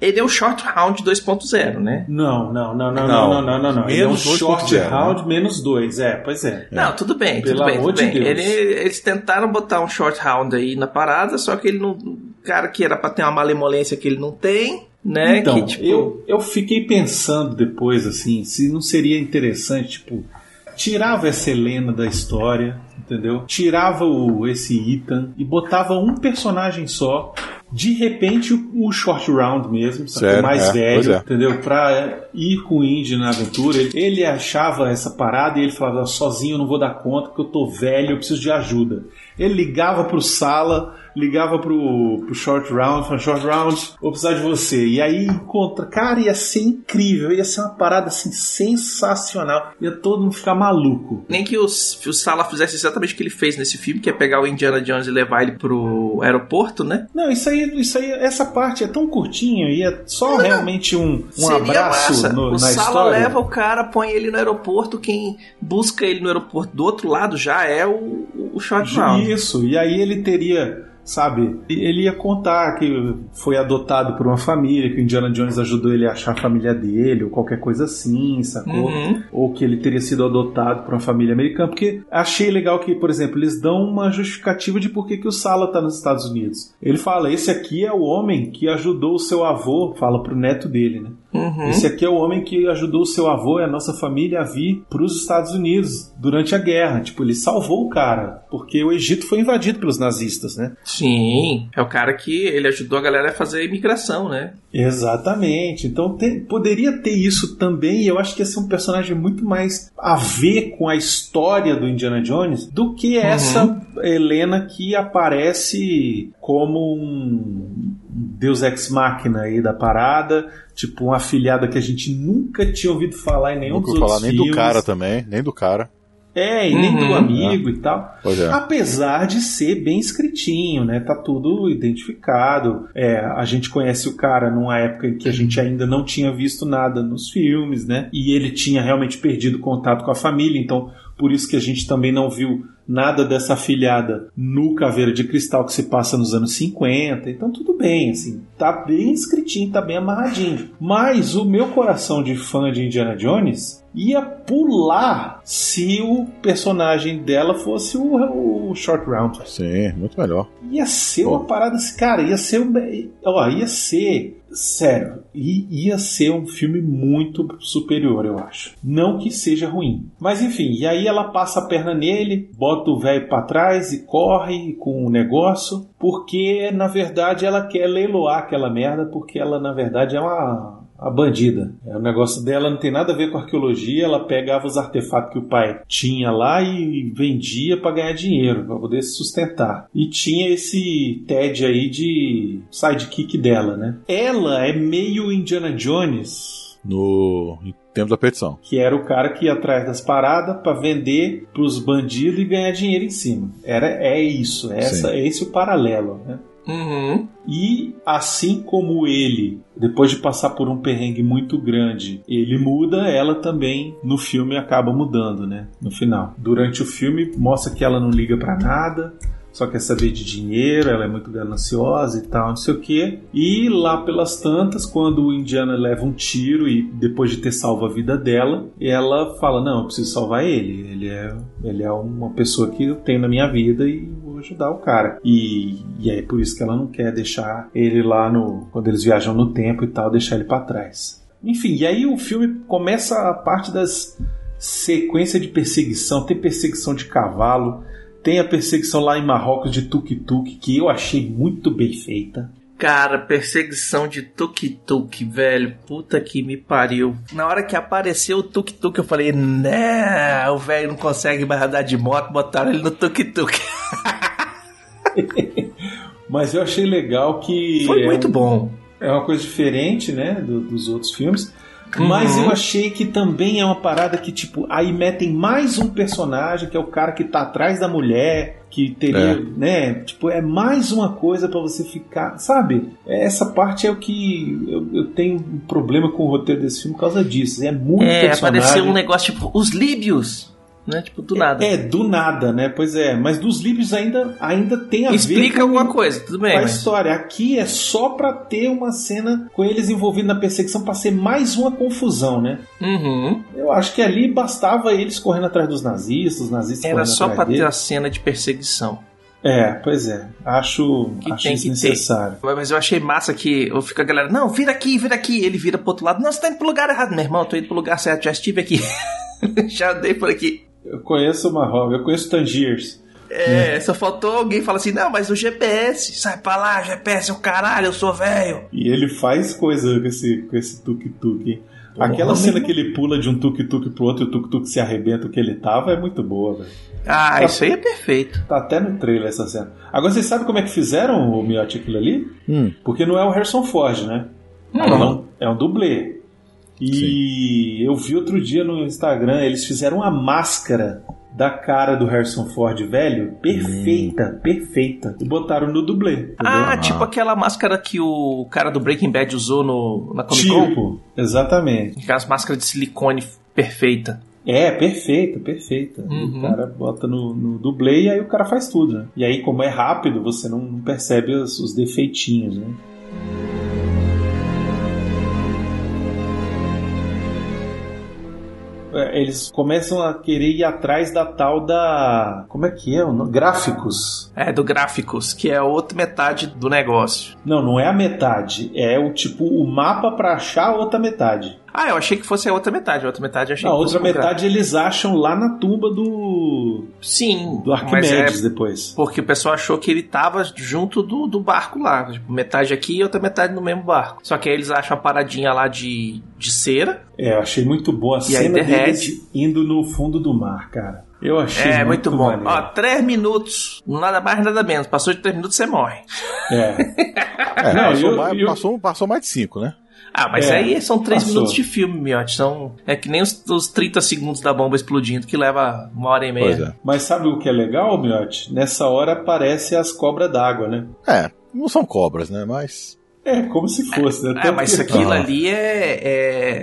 ele é o Short Round 2.0, né? Não, não, não, não, Não, não, não, não, não, não. Ele é um menos 2.0, short né? round menos dois. É, pois é. Não, tudo bem, Pelo tudo bem, amor tudo bem. de Deus. Ele- eles tentaram botar um short round aí na parada, só que ele não. O cara que era pra ter uma malemolência que ele não tem, né? Então, que, tipo, eu, eu fiquei pensando depois, assim, se não seria interessante, tipo, tirava essa Helena da história, entendeu? Tirava o, esse Ethan e botava um personagem só. De repente, o, o short round mesmo, Sério, mais é, velho, é. entendeu? Pra ir com o Indy na aventura. Ele, ele achava essa parada e ele falava: sozinho eu não vou dar conta porque eu tô velho, eu preciso de ajuda. Ele ligava pro Sala, ligava pro, pro Short Round, falava, Short Round, vou precisar de você. E aí encontra, cara, ia ser incrível, ia ser uma parada assim sensacional. Ia todo mundo ficar maluco. Nem que que o Sala fizesse exatamente o que ele fez nesse filme, que é pegar o Indiana Jones e levar ele pro aeroporto, né? Não, isso aí, isso aí, essa parte é tão curtinha e é só Não, realmente um, um abraço no- o na Sala história. leva o cara, põe ele no aeroporto, quem busca ele no aeroporto do outro lado já é o, o Round. Isso, e aí ele teria, sabe, ele ia contar que foi adotado por uma família, que o Indiana Jones ajudou ele a achar a família dele, ou qualquer coisa assim, sacou? Uhum. Ou que ele teria sido adotado por uma família americana, porque achei legal que, por exemplo, eles dão uma justificativa de por que, que o Sala tá nos Estados Unidos. Ele fala, esse aqui é o homem que ajudou o seu avô, fala pro neto dele, né? Uhum. Esse aqui é o homem que ajudou o seu avô e a nossa família a vir para os Estados Unidos durante a guerra. Tipo, ele salvou o cara, porque o Egito foi invadido pelos nazistas, né? Sim, é o cara que ele ajudou a galera a fazer a imigração, né? Exatamente. Então tem- poderia ter isso também, e eu acho que ia ser um personagem muito mais a ver com a história do Indiana Jones do que essa Helena que aparece como um Deus Ex Machina aí da parada, tipo uma afilhada que a gente nunca tinha ouvido falar em nenhum Não dos outros falar nem do cara também, nem do cara. É, e nem do Uhum. amigo e tal. Pois é. Apesar de ser bem escritinho, né? Tá tudo identificado. É, a gente conhece o cara numa época em que a gente ainda não tinha visto nada nos filmes, né? E ele tinha realmente perdido contato com a família, então por isso que a gente também não viu nada dessa afilhada no Caveira de Cristal que se passa nos anos 50. Então tudo bem, assim, tá bem escritinho, tá bem amarradinho. Mas o meu coração de fã de Indiana Jones ia pular se o personagem dela fosse o, o Short Round. Sim, muito melhor. Ia ser uma parada assim, cara, ia ser um. Ó, ia ser. Sério, ia ser um filme muito superior, eu acho. Não que seja ruim. Mas enfim, e aí ela passa a perna nele, bota o velho pra trás e corre com o negócio, porque na verdade ela quer leiloar aquela merda, porque ela na verdade é uma. A bandida. É, o negócio dela não tem nada a ver com arqueologia. Ela pegava os artefatos que o pai tinha lá e vendia para ganhar dinheiro, para poder se sustentar. E tinha esse Ted aí de sidekick dela, né? Ela é meio Indiana Jones, No em tempo da petição. que era o cara que ia atrás das paradas para vender pros bandidos e ganhar dinheiro em cima. Era é isso, essa Sim. é esse o paralelo, né? Uhum. E assim como ele, depois de passar por um perrengue muito grande, ele muda, ela também no filme acaba mudando, né? No final. Durante o filme mostra que ela não liga pra nada, só quer saber de dinheiro, ela é muito gananciosa e tal, não sei o que. E lá pelas tantas, quando o Indiana leva um tiro e depois de ter salvo a vida dela, ela fala: Não, eu preciso salvar ele. Ele é, ele é uma pessoa que eu tenho na minha vida e ajudar o cara. E, e é por isso que ela não quer deixar ele lá no. Quando eles viajam no tempo e tal, deixar ele pra trás. Enfim, e aí o filme começa a parte das sequência de perseguição. Tem perseguição de cavalo. Tem a perseguição lá em Marrocos de tuk-tuk, que eu achei muito bem feita. Cara, perseguição de tuk-tuk, velho. Puta que me pariu. Na hora que apareceu o tuk-tuk, eu falei, né, o velho não consegue mais andar de moto, botaram ele no tuk-tuk. Mas eu achei legal que. Foi é muito um- bom. É uma coisa diferente, né, do- dos outros filmes. Uhum. Mas eu achei que também é uma parada que, tipo, aí metem mais um personagem, que é o cara que tá atrás da mulher, que teria, É. né? Tipo, é mais uma coisa pra você ficar. Sabe? Essa parte é o que eu, eu tenho um problema com o roteiro desse filme por causa disso. É muito É, personagem. apareceu um negócio tipo, os líbios, né? Tipo, do nada. É, do nada, né? Pois é. Mas dos livros ainda, ainda tem a ver Explica alguma coisa, tudo bem, a mas... história. Aqui é só pra ter uma cena com eles envolvidos na perseguição pra ser mais uma confusão, né? Uhum. Eu acho que ali bastava eles correndo atrás dos nazistas, os nazistas Era só pra ter a cena de perseguição. É, pois é. Acho, Que acho. Mas mas eu achei massa que eu fico a galera, não, vira aqui, vira aqui. Ele vira pro outro lado, não, você tá indo pro lugar errado, meu irmão, eu tô indo pro lugar certo, já estive aqui. já andei por aqui. Eu conheço o Marrog, eu conheço Tangiers. É, só faltou alguém falar assim, não, mas o GPS, sai pra lá, GPS é o caralho, eu sou velho. E ele faz coisa com esse, com esse tuk-tuk. hein? Aquela cena que ele pula de um tuk-tuk pro outro e o tuk-tuk se arrebenta o que ele tava é muito boa, velho. Ah, isso aí é perfeito. Tá até no trailer essa cena. Agora vocês sabem como é que fizeram o Miotti aquilo ali? Hum. Porque não é o Harrison Ford, né? Hum. É um- É um dublê. E eu vi outro dia no Instagram, eles fizeram uma máscara da cara do Harrison Ford velho, perfeita, perfeita. E botaram no dublê. entendeu? Ah, tipo aquela máscara que o cara do Breaking Bad usou no, na Comic Con. tipo, exatamente. Aquelas máscaras de silicone perfeita. É, perfeita, perfeita. Uhum. O cara bota no, no dublê e aí o cara faz tudo, né? E aí, como é rápido, você não, não percebe os, os defeitinhos, né? Eles começam a querer ir atrás da tal da. Como é que é? o nome? Gráficos. É, do Gráficos, que é a outra metade do negócio. Não, não é a metade. É o tipo o mapa pra achar a outra metade. Ah, eu achei que fosse a outra metade. A outra metade achei A outra metade eles acham lá na tumba do. Sim, do é Arquimedes depois. porque o pessoal achou que ele tava junto do, do barco lá. Tipo, metade aqui e outra metade no mesmo barco. Só que aí eles acham a paradinha lá de, de cera. É, eu achei muito boa a E cena deles indo no fundo do mar, cara. Eu achei É, muito, bom. maneiro. Ó, três minutos, nada mais, nada menos. Passou de três minutos, você morre. É. É, Não, passou, eu- mais, eu- passou, passou mais de cinco, né? Ah, mas É, aí são três passou. minutos de filme, miote. São, é que nem os, os 30 segundos da bomba explodindo, que leva uma hora e meia. Pois é. Mas sabe o que é legal, Miotti? Nessa hora aparece as cobras d'água, né? É, não são cobras, né? Mas. É, como se fosse, né? É, Tanto mas que- aquilo Ah. ali é,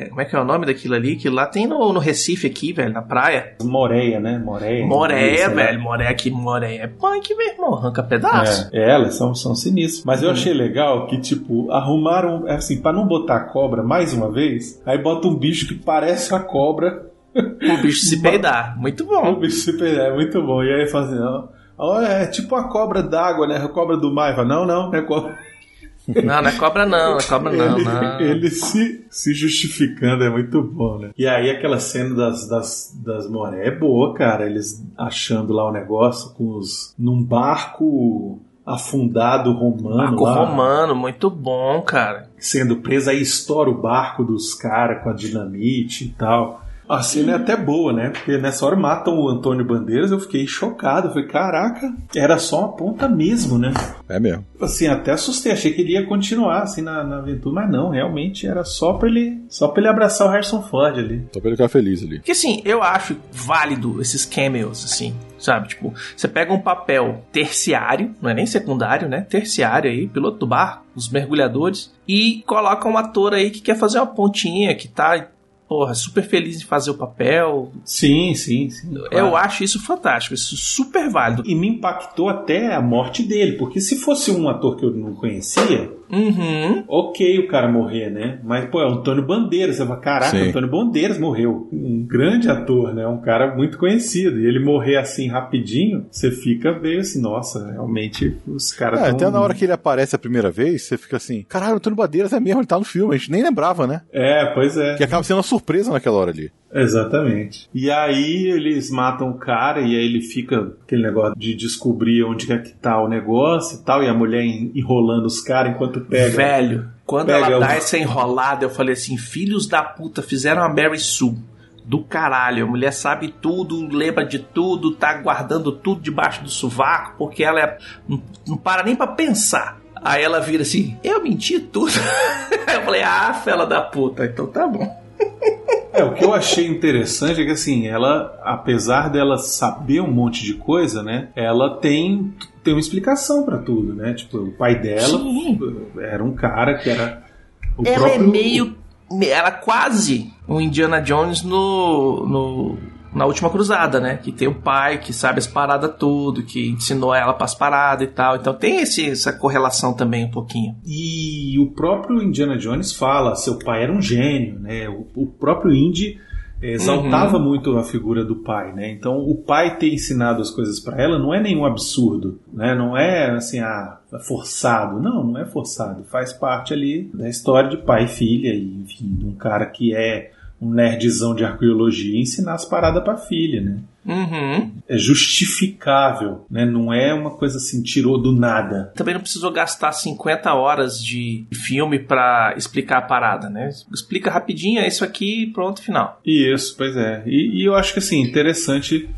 é- Como é que é o nome daquilo ali? Que lá tem no, no Recife aqui, velho, na praia. Moreia, né? Moreia. Moreia, lá. velho. Moreia aqui, Moreia. É punk, meu irmão. Arranca pedaço. É, é, elas são, são sinistras. Mas eu achei legal que, tipo, arrumaram, assim, pra não botar a cobra mais uma vez, aí bota um bicho que parece a cobra. O bicho se peidar. Muito O bom. bicho super, é muito bom. E aí fala assim, ó, é tipo a cobra d'água, né? A cobra do mar. Fala, não, não, não é cobra. Não, não é cobra não. Não é cobra não, ele, não. ele se, se justificando é muito bom, né? E aí aquela cena das, das, das moré é boa, cara. Eles achando lá o negócio com os. num barco afundado romano. Barco lá, romano, muito bom, cara. Sendo preso, aí estoura o barco dos caras com a dinamite e tal. A cena é até boa, né? Porque nessa hora matam o Antônio Bandeiras, eu fiquei chocado. Eu falei, caraca, era só uma ponta mesmo, né? É mesmo. Assim, até assustei, achei que ele ia continuar assim na, na aventura, mas não, realmente era só pra ele, só para ele abraçar o Harrison Ford ali. Só pra ele ficar feliz ali. Porque assim, eu acho válido esses cameos, assim, sabe? Tipo, você pega um papel terciário, não é nem secundário, né? Terciário aí, piloto do barco, os mergulhadores, e coloca um ator aí que quer fazer uma pontinha, que tá, porra, super feliz em fazer o papel. Sim, sim, sim. Eu acho isso fantástico, isso super válido. E me impactou até a morte dele, porque se fosse um ator que eu não conhecia, Uhum. ok o cara morrer, né? Mas, pô, é o Antônio Bandeiras. Você fala, caraca, Sim. Antônio Bandeiras morreu. Um grande ator, né? Um cara muito conhecido. E ele morrer assim rapidinho, você fica meio assim, nossa, realmente os caras. É, tão- até na hora que ele aparece a primeira vez, você fica assim: caralho, o Antônio Bandeiras é mesmo, ele tá no filme. A gente nem lembrava, né? É, pois é. Que acaba sendo uma surpresa naquela hora ali. Exatamente. E aí eles matam o cara e aí ele fica aquele negócio de descobrir onde é que tá o negócio e tal, e a mulher en- enrolando os caras enquanto pega. Velho, quando Pega ela o- dá essa enrolada, eu falei assim: filhos da puta, fizeram a Mary Sue. Do caralho, a mulher sabe tudo, lembra de tudo, tá guardando tudo debaixo do sovaco, porque ela é, não, não para nem pra pensar. Aí ela vira assim: Eu menti tudo. Aí eu falei: Ah, fela da puta, então tá bom. É, o que eu achei interessante é que assim, ela, apesar dela saber um monte de coisa, né? Ela tem, tem uma explicação pra tudo, né? Tipo, o pai dela Sim. era um cara que era. O ela próprio, é meio. Ela é quase um Indiana Jones no, no- na última cruzada, né? Que tem o pai que sabe as paradas tudo, que ensinou ela pras paradas e tal. Então tem esse, essa correlação também um pouquinho. E o próprio Indiana Jones fala, seu pai era um gênio, né? O, o próprio Indy exaltava muito a figura do pai, né? Então o pai ter ensinado as coisas pra ela não é nenhum absurdo, né? Não é assim, ah, forçado. Não, não é forçado. Faz parte ali da história de pai e filha, e enfim, de um cara que é um nerdzão de arqueologia ensinar as paradas pra filha, né? Uhum. É justificável, né? Não é uma coisa assim, tirou do nada. Também não precisou gastar 50 horas de filme pra explicar a parada, né? Explica rapidinho, é isso aqui, pronto, final. Isso, pois é. E, e eu acho que assim, interessante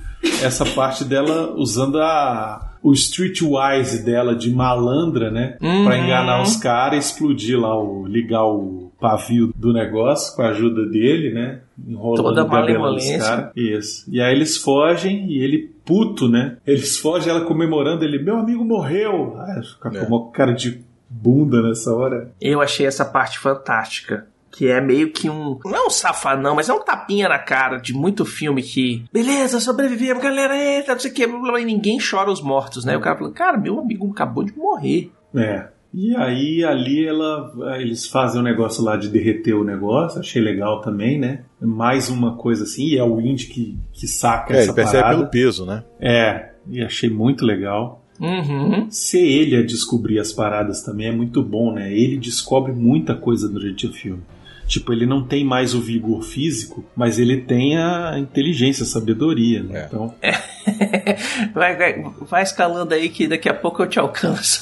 essa parte dela usando a, o streetwise dela de malandra, né? Uhum. Pra enganar os caras e explodir lá, o, ligar o, pavio do negócio com a ajuda dele, né? Enrolando Toda a o cabelo dos caras. Isso. E aí eles fogem e ele, puto, né? Eles fogem, ela comemorando, ele, meu amigo morreu. Ah, fica É. com uma cara de bunda nessa hora. Eu achei essa parte fantástica. Que é meio que um. Não é um safanão, mas é um tapinha na cara de muito filme que. Beleza, sobrevivemos, galera, eita, não sei o que, blá, blá, blá, e ninguém chora os mortos, né? O cara falando, cara, meu amigo acabou de morrer. É. E aí ali ela, eles fazem o negócio lá de derreter o negócio, achei legal também, né? Mais uma coisa assim, e é o Indy que, que saca É, essa ele percebe parada. pelo peso, né? É, e achei muito legal. Uhum. Ser ele a descobrir as paradas também é muito bom, né? Ele descobre muita coisa durante o filme. Tipo, ele não tem mais o vigor físico, mas ele tem a inteligência, a sabedoria, né? É. Então, Vai, vai, vai escalando aí que daqui a pouco eu te alcanço.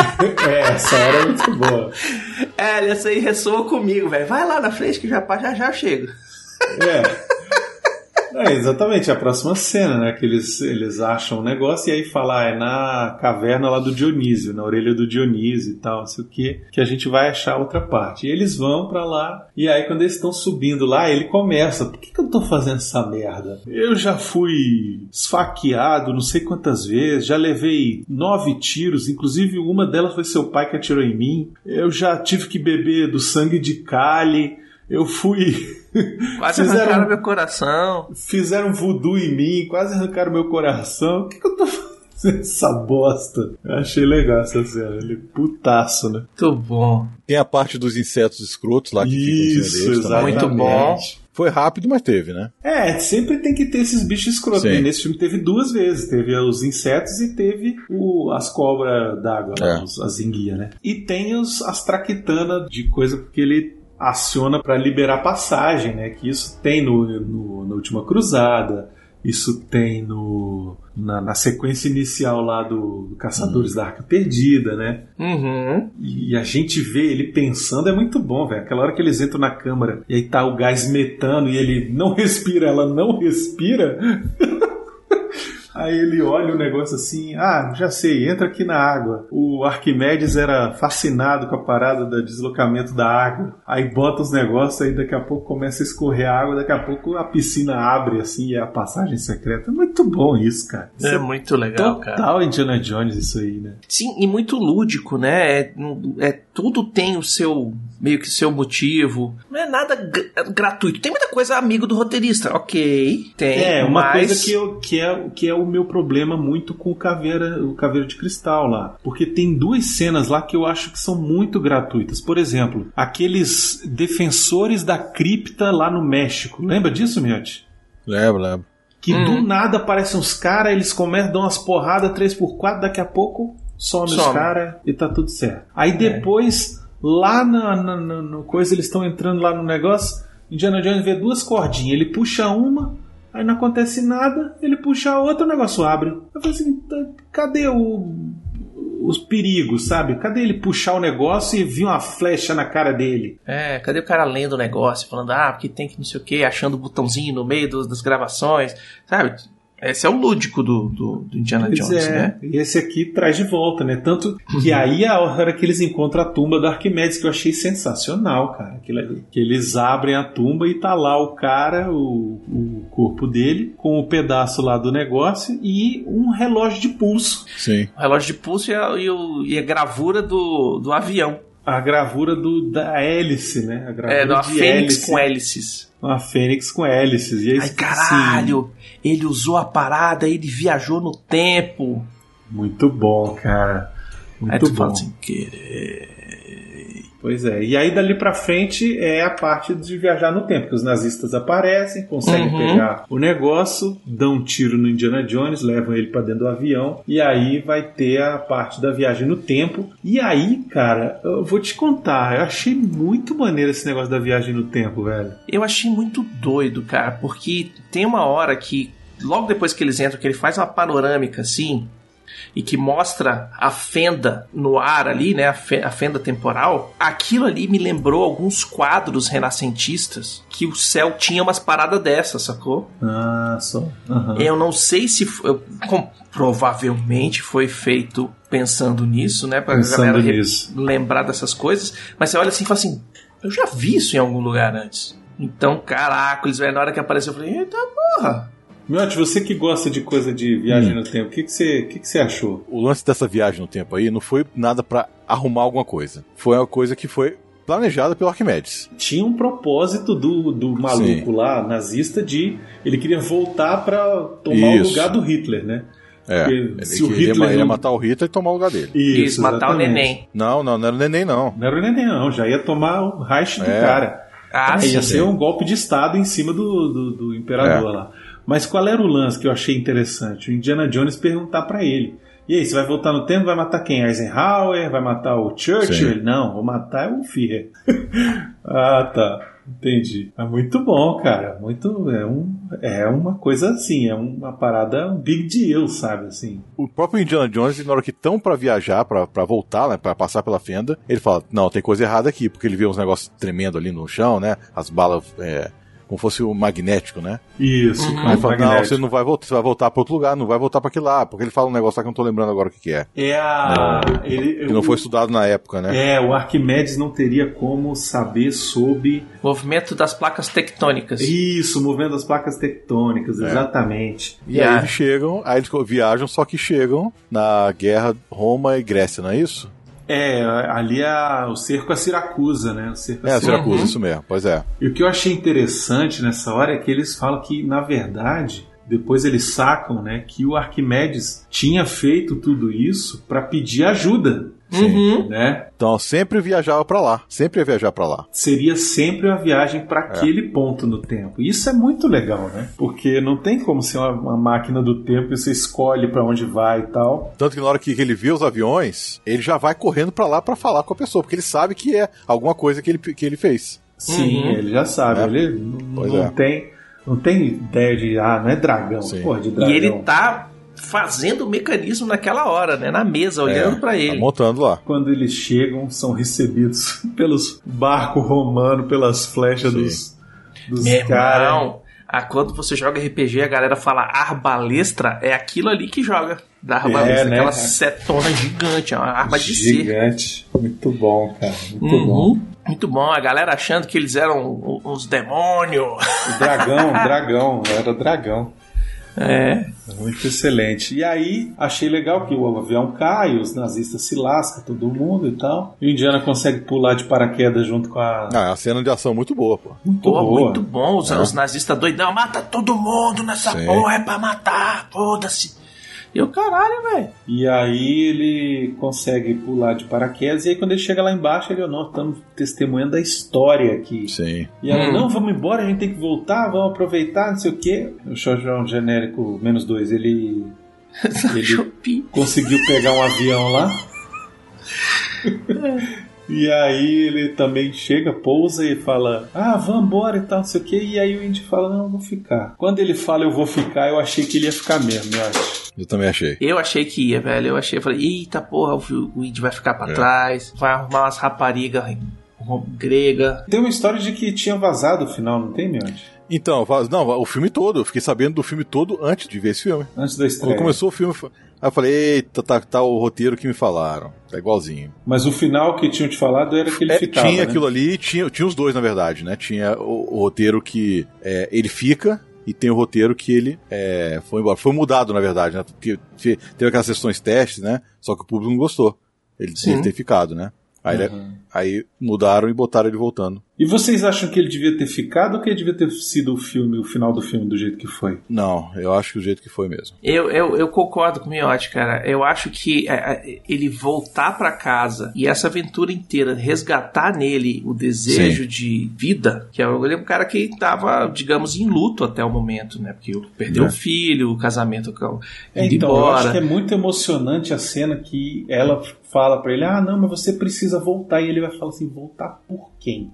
é, essa hora é muito boa. É, essa aí ressoa comigo, velho. Vai lá na frente que já, já já eu chego. É. É, exatamente, a próxima cena, né? Que eles, eles acham um negócio e aí fala, ah, é na caverna lá do Dionísio, na orelha do Dionísio e tal, não sei o que, que a gente vai achar outra parte. E eles vão pra lá, e aí quando eles estão subindo lá, ele começa, por que, que eu tô fazendo essa merda? Eu já fui esfaqueado não sei quantas vezes, já levei nove tiros, inclusive uma delas foi seu pai que atirou em mim. Eu já tive que beber do sangue de Kali. Eu fui. Quase arrancaram meu coração. Fizeram voodoo em mim, quase arrancaram meu coração. O que, que eu tô fazendo essa bosta? Eu achei legal essa cena. Ele é putaço, né? Muito bom. Tem a parte dos insetos escrotos lá que ficam Isso, deles também. Muito exatamente. Foi rápido, mas teve, né? É, sempre tem que ter esses bichos escrotos. Sim. né? Nesse filme teve duas vezes. Teve os insetos e teve o- as cobras d'água, lá, É. os- as enguias, né? E tem os, as traquitanas de coisa que ele aciona para liberar passagem, né? Que isso tem no, no- na Última Cruzada, isso tem no, na, na sequência inicial lá do, do Caçadores da Arca Perdida, né? Uhum. E a gente vê ele pensando, é muito bom, velho. Aquela hora que eles entram na câmara e aí tá o gás metano e ele não respira, ela não respira. Aí ele olha o negócio assim, ah, já sei, entra aqui na água. O Arquimedes era fascinado com a parada do deslocamento da água. Aí bota os negócios, aí daqui a pouco começa a escorrer a água, daqui a pouco a piscina abre assim e é a passagem secreta. É muito bom isso, cara. Isso É muito legal, cara. total Indiana Jones isso aí, né? Sim, e muito lúdico, né? É, é- tudo tem o seu meio que seu motivo. Não é nada gr- gratuito. Tem muita coisa amigo do roteirista, ok? Tem. É, uma mas... coisa que, eu, que, é, que é o meu problema muito com o caveira, o caveira de cristal lá. Porque tem duas cenas lá que eu acho que são muito gratuitas. Por exemplo, aqueles defensores da cripta lá no México. Lembra disso, Miotti? Lembro, lembro. Que Hum. do nada aparecem uns caras, eles começam a dar umas porradas 3x4, daqui a pouco some, os Some. caras e tá tudo certo. Aí depois, lá na, na, na- no coisa, eles estão entrando lá no negócio, Indiana Jones vê duas cordinhas, ele puxa uma, aí não acontece nada, ele puxa a outra, o negócio abre. Eu falei assim, tá- cadê o, os perigos, sabe? Cadê ele puxar o negócio e vir uma flecha na cara dele? É, cadê o cara lendo o negócio, falando, ah, porque tem que não sei o que, achando o botãozinho no meio dos- das gravações, sabe? Esse é o lúdico do, do, do Indiana Pois Jones, é, né? e esse aqui traz de volta, né? Tanto que aí é a hora que eles encontram a tumba do Arquimedes, que eu achei sensacional, cara. Aquilo ali. Que eles abrem a tumba e tá lá o cara, o, o corpo dele, com o pedaço lá do negócio e um relógio de pulso. Sim. O relógio de pulso e a, e o- e a gravura do, do avião. A gravura do, da hélice, né? A gravura É, da Fênix hélice. com hélices. Uma fênix com hélices. E aí, Ai, assim, caralho! Ele usou a parada, ele viajou no tempo. muito bom, cara. Muito Aí tu bom. fala assim, querer. Pois é, e aí dali pra frente é a parte de viajar no tempo, que os nazistas aparecem, conseguem Uhum. pegar o negócio, dão um tiro no Indiana Jones, levam ele pra dentro do avião, e aí vai ter a parte da viagem no tempo. E aí, cara, eu vou te contar, eu achei muito maneiro esse negócio da viagem no tempo, velho. Eu achei muito doido, cara, porque tem uma hora que, logo depois que eles entram, que ele faz uma panorâmica assim, e que mostra a fenda no ar ali, né, a fe- a fenda temporal, aquilo ali me lembrou alguns quadros renascentistas que o céu tinha umas paradas dessas, sacou? Ah, só. Aham. Eu não sei se foi, com- provavelmente foi feito pensando nisso, né, pra Pensando galera nisso. lembrar dessas coisas, mas você olha assim e fala assim, eu já vi isso em algum lugar antes. Então, caraca, velho, na hora que apareceu, eu falei, eita porra. Miotti, você que gosta de coisa de viagem no tempo, o que, que, você, que, que você achou? O lance dessa viagem no tempo aí não foi nada pra arrumar alguma coisa. Foi uma coisa que foi planejada pelo Arquimedes. Tinha um propósito do, do maluco Sim. lá, nazista, de ele queria voltar pra tomar o Isso. lugar do Hitler, né? É, Porque ele, se o queria, Hitler ele ia não- matar o Hitler e tomar o lugar dele. Isso, matar o neném. Não, não, não era o neném, não. Não era o neném, não. Já ia tomar o Reich do É. cara. Ah, É, sim. ia ser um golpe de Estado em cima do, do, do imperador É. lá. Mas qual era o lance que eu achei interessante? O Indiana Jones perguntar pra ele. E aí, você vai voltar no tempo, vai matar quem? Eisenhower? Vai matar o Churchill? Sim. Não, vou matar o Führer. ah, tá. Entendi. É muito bom, cara. Muito. É, um, é uma coisa assim, é uma parada, um big deal, sabe? Assim. O próprio Indiana Jones, na hora que estão pra viajar, pra, pra voltar, né, pra passar pela fenda, ele fala: Não, tem coisa errada aqui, porque ele vê uns negócios tremendo ali no chão, né? As balas, é, como fosse o magnético, né? Isso, Uhum. Aí ele fala: Não, você não vai voltar, você vai voltar pra outro lugar, não vai voltar pra aquele lá, porque ele fala um negócio lá que eu não tô lembrando agora o que, que é. É a. ele, Que não foi estudado na época, né? É, o Arquimedes não teria como saber sobre Movimento das placas tectônicas. Isso, o movimento das placas tectônicas, É. exatamente. E aí Viagem. eles chegam, aí eles viajam, só que chegam na guerra Roma e Grécia, não é isso? É, ali é o cerco a Siracusa, né? O cerco É, Siracusa. Siracusa, isso mesmo, pois é. E o que eu achei interessante nessa hora é que eles falam que, na verdade, depois eles sacam, né, que o Arquimedes tinha feito tudo isso para pedir ajuda, Uhum. né? Então sempre viajava pra lá, sempre ia viajar pra lá. Seria sempre uma viagem para aquele ponto no tempo. E Isso é muito legal, né? Porque não tem como ser uma, uma máquina do tempo e você escolhe para onde vai e tal. Tanto que na hora que ele vê os aviões, ele já vai correndo pra lá pra falar com a pessoa, porque ele sabe que é alguma coisa que ele, que ele fez. Sim, Uhum. ele já sabe. É. Ele Pois não é. tem, não tem ideia de ah, não é dragão, Sim. porra de E dragão. ele tá fazendo o mecanismo naquela hora, né? Na mesa, olhando É, pra Tá ele. montando lá. Quando eles chegam, são recebidos pelos barcos romanos, pelas flechas Sim. dos, dos Meu caras. irmão, ah, quando você joga RPG, a galera fala arbalestra, é aquilo ali que joga. Da arbalestra, É, né? aquela setona gigante, é uma arma de ser. Gigante. Muito bom, cara. Muito Uhum. bom. Muito bom, a galera achando que eles eram os demônios. O dragão, dragão, era dragão. É. Muito excelente. E aí, achei legal que o avião cai, os nazistas se lascam, todo mundo e tal. E o Indiana consegue pular de paraquedas junto com a. Ah, é uma cena de ação muito boa, pô. Muito Pô, boa. muito bom. Os, os nazistas doidão, mata todo mundo nessa Sim. porra, é pra matar, foda-se. E eu, caralho, velho. E aí ele consegue pular de paraquedas. E aí quando ele chega lá embaixo, ele, nós estamos testemunhando a história aqui. Sim. E ela, Hum. não, vamos embora, a gente tem que voltar, vamos aproveitar, não sei o quê. O Shojão genérico menos dois, ele Ele- conseguiu pegar um avião lá. E aí ele também chega, pousa e fala: Ah, vamos embora e tal, não sei o que. E aí o Indy fala: Não, eu vou ficar. Quando ele fala eu vou ficar, eu achei que ele ia ficar mesmo, eu acho. Eu também achei. Eu achei que ia, velho. Eu achei, eu falei, eita porra, o Id vai ficar pra É. trás, vai arrumar umas raparigas grega. Tem uma história de que tinha vazado o final, não tem, Miotti? Então, não, o filme todo, eu fiquei sabendo do filme todo antes de ver esse filme. Antes da estreia. Quando começou o filme, aí eu falei, eita, tá, tá o roteiro que me falaram. Tá igualzinho. Mas o final que tinham te falado era que ele É, ficava. tinha né? aquilo ali, tinha, tinha os dois, na verdade, né? Tinha o, o roteiro que é, ele fica e tem o roteiro que ele é, foi embora. Foi mudado, na verdade, né? Porque te- teve aquelas sessões testes, né? Só que o público não gostou. Ele, ele ter ficado, né? Aí, ele- Uhum. aí mudaram e botaram ele voltando. E vocês acham que ele devia ter ficado ou que ele devia ter sido o filme, o final do filme do jeito que foi? Não, eu acho que o jeito que foi mesmo. Eu, eu, eu concordo com o Miotti, cara. Eu acho que é, é, ele voltar pra casa e essa aventura inteira resgatar nele o desejo de vida, que é ele é um cara que tava, digamos, em luto até o momento, né? Porque perdeu É. o filho, o casamento com É, então, eu embora. acho que é muito emocionante a cena que ela fala pra ele: Ah, não, mas você precisa voltar. E ele vai falar assim: Voltar por quem?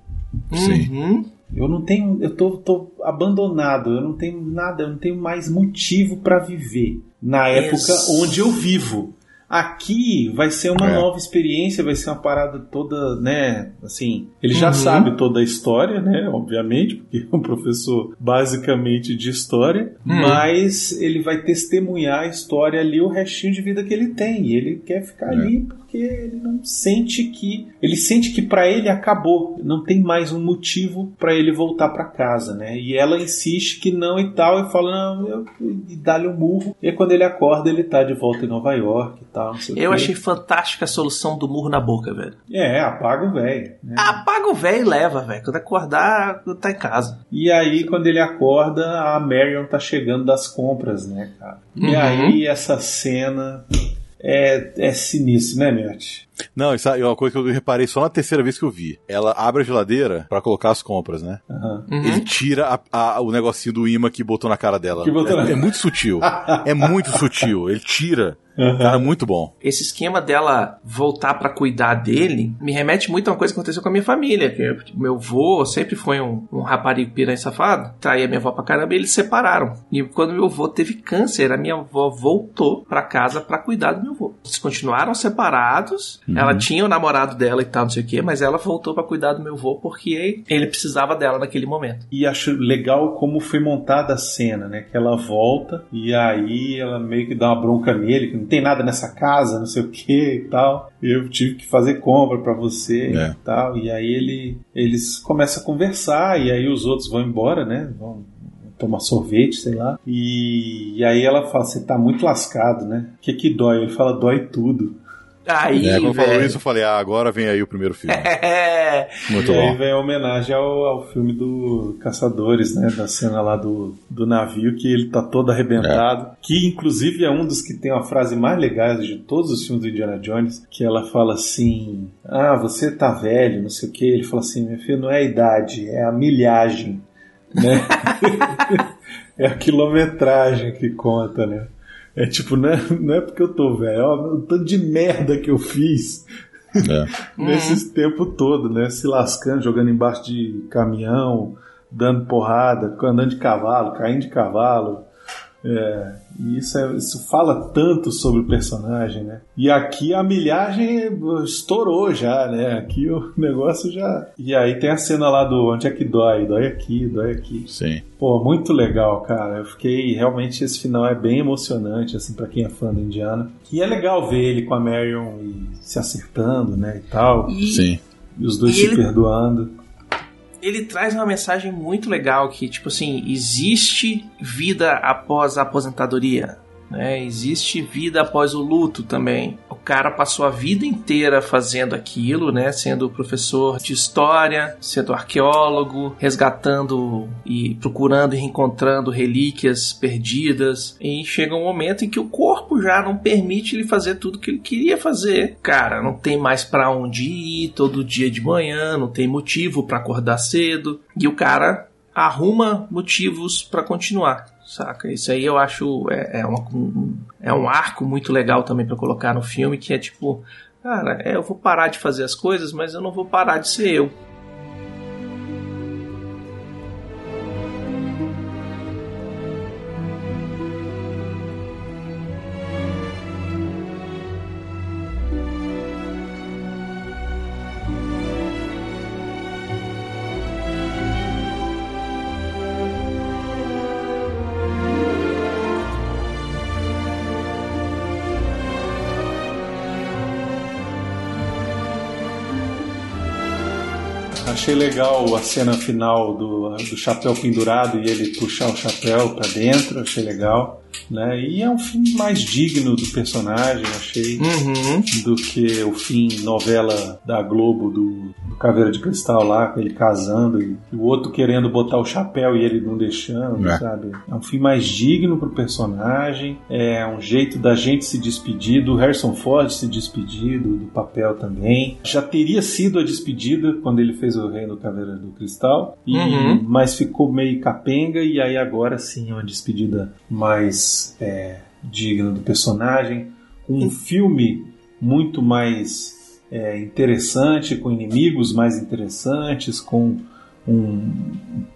Sim. Uhum. Eu não tenho, eu tô, tô abandonado, eu não tenho nada, eu não tenho mais motivo pra viver na época Ex- onde eu vivo. Aqui vai ser uma É. nova experiência, vai ser uma parada toda, né? Assim, ele já Uhum. sabe toda a história, né? Obviamente, porque é um professor basicamente de história, Uhum. mas ele vai testemunhar a história ali, o restinho de vida que ele tem. E ele quer ficar É. ali porque ele não sente que. Ele sente que pra ele acabou, não tem mais um motivo pra ele voltar pra casa, né? E ela insiste que não e tal, e fala, não, eu, e dá-lhe um murro. E quando ele acorda, ele tá de volta em Nova York e tal, Eu achei fantástica a solução do murro na boca, velho. É, apaga o velho. Né? Apaga o velho e leva, velho. Quando acordar, tá em casa. E aí, quando ele acorda, a Marion tá chegando das compras, né, cara? E Uhum. aí, essa cena é, é sinistra, né, Mert? Não, isso é uma coisa que eu reparei só na terceira vez que eu vi. Ela abre a geladeira pra colocar as compras, né? Uhum. Ele tira a- a- o negocinho do imã que botou na cara dela. Que botou é, na- é muito sutil. é muito sutil. Ele tira. Aham. Cara, muito bom. Esse esquema dela voltar pra cuidar dele me remete muito a uma coisa que aconteceu com a minha família. Que meu avô sempre foi um, um raparigo piranha safado, traía minha avó pra caramba e eles se separaram. E quando meu avô teve câncer, a minha avó voltou pra casa pra cuidar do meu avô. Eles continuaram separados, ela tinha o namorado dela e tal, não sei o que, mas ela voltou pra cuidar do meu avô porque ele precisava dela naquele momento. E acho legal como foi montada a cena, né? Que ela volta e aí ela meio que dá uma bronca nele, que não tem nada nessa casa, não sei o que e tal. Eu tive que fazer compra pra você É. e tal. E aí ele, eles começam a conversar e aí os outros vão embora, né? Vão tomar sorvete, sei lá. E, e aí ela fala, você tá muito lascado, né? O que que dói? Ele fala, dói tudo. Aí, É, quando falou isso, eu falei, ah, agora vem aí o primeiro filme. É, Muito e aí bom. vem a homenagem ao, ao filme do Caçadores, né? Da cena lá do, do navio, que ele tá todo arrebentado. Que inclusive é um dos que tem a frase mais legal de todos os filmes do Indiana Jones, que ela fala assim: Ah, você tá velho, não sei o que. Ele fala assim, meu filho, não é a idade, é a milhagem. Né? é a quilometragem que conta, né? É tipo, não é, não é porque eu tô velho, ó, o tanto de merda que eu fiz É. nesses tempo todo, né? Se lascando, jogando embaixo de caminhão, dando porrada, andando de cavalo, caindo de cavalo. É, e isso, é- isso fala tanto sobre o personagem, né? E aqui a milhagem estourou já, né? Aqui o negócio já. E aí tem a cena lá do onde é que dói? Dói aqui, dói aqui. Sim. Pô, muito legal, cara. Eu fiquei. Realmente esse final é bem emocionante, assim, pra quem é fã do Indiana. E é legal ver ele com a Marion e se acertando, né? E tal. e, Sim. E os dois E se ele- perdoando. Ele traz uma mensagem muito legal que, tipo assim, existe vida após a aposentadoria. Né? Existe vida após o luto também. Cara passou a vida inteira fazendo aquilo, né? Sendo professor de história, sendo arqueólogo, resgatando e procurando e reencontrando relíquias perdidas. E chega um momento em que o corpo já não permite ele fazer tudo que ele queria fazer. Cara, não tem mais pra onde ir todo dia de manhã, não tem motivo pra acordar cedo. E o cara arruma motivos pra continuar. Saca? Isso aí eu acho é, é, uma- um, é um arco muito legal também pra colocar no filme, que é tipo, cara, é, eu vou parar de fazer as coisas, mas eu não vou parar de ser eu. Achei legal a cena final do, do chapéu pendurado e ele puxar o chapéu pra dentro, achei legal. Né? E é um filme mais digno do personagem, achei, Uhum. do que o fim novela da Globo do Caveira de Cristal lá, com ele casando e, o outro querendo botar o chapéu e ele não deixando, É. sabe? É um fim mais digno pro personagem, é um jeito da gente se despedir, do Harrison Ford se despedir do, do papel também. Já teria sido a despedida quando ele fez o Reino do Caveira do Cristal, e, Uhum. mas ficou meio capenga, e aí agora sim é uma despedida mais é, digna do personagem. Um filme muito mais é, interessante, com inimigos mais interessantes, com um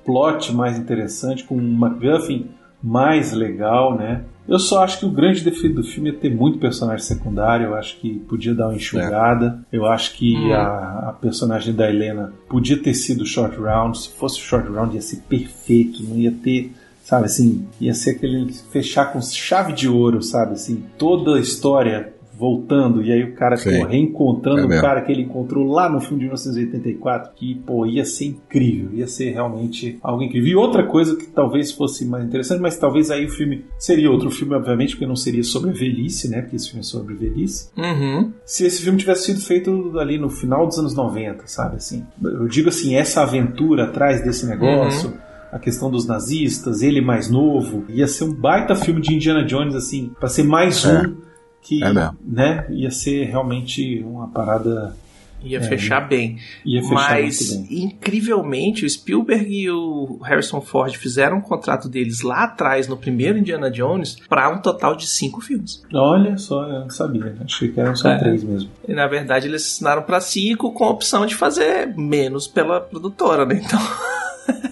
plot mais interessante, com um MacGuffin mais legal, né? Eu só acho que o grande defeito do filme é ter muito personagem secundário. Eu acho que podia dar uma enxugada. Eu acho que Hum. a, a personagem da Helena podia ter sido short round. Se fosse short round, ia ser perfeito. Não ia ter, sabe assim, ia ser aquele fechar com chave de ouro, sabe assim, toda a história voltando e aí o cara Sim. pô, reencontrando É o cara que ele encontrou lá no filme de 1984, que pô, ia ser incrível, ia ser realmente algo incrível. E outra coisa que talvez fosse mais interessante, mas talvez aí o filme seria outro filme, obviamente, porque não seria sobre a velhice, né? Porque esse filme é sobre velhice. Uhum. Se esse filme tivesse sido feito ali no final dos anos 90, sabe assim? Eu digo assim, essa aventura atrás desse negócio, a questão dos nazistas, ele mais novo, ia ser um baita filme de Indiana Jones assim, pra ser mais É. um que, É mesmo. né, ia ser realmente uma parada Ia fechar bem. ia fechar Mas, bem. incrivelmente, o Spielberg e o Harrison Ford fizeram um contrato deles lá atrás, no primeiro Indiana Jones, para um total de cinco filmes. Olha só, eu não sabia, achei que eram só É. três mesmo. E, na verdade, eles assinaram para cinco com a opção de fazer menos pela produtora, né? Então,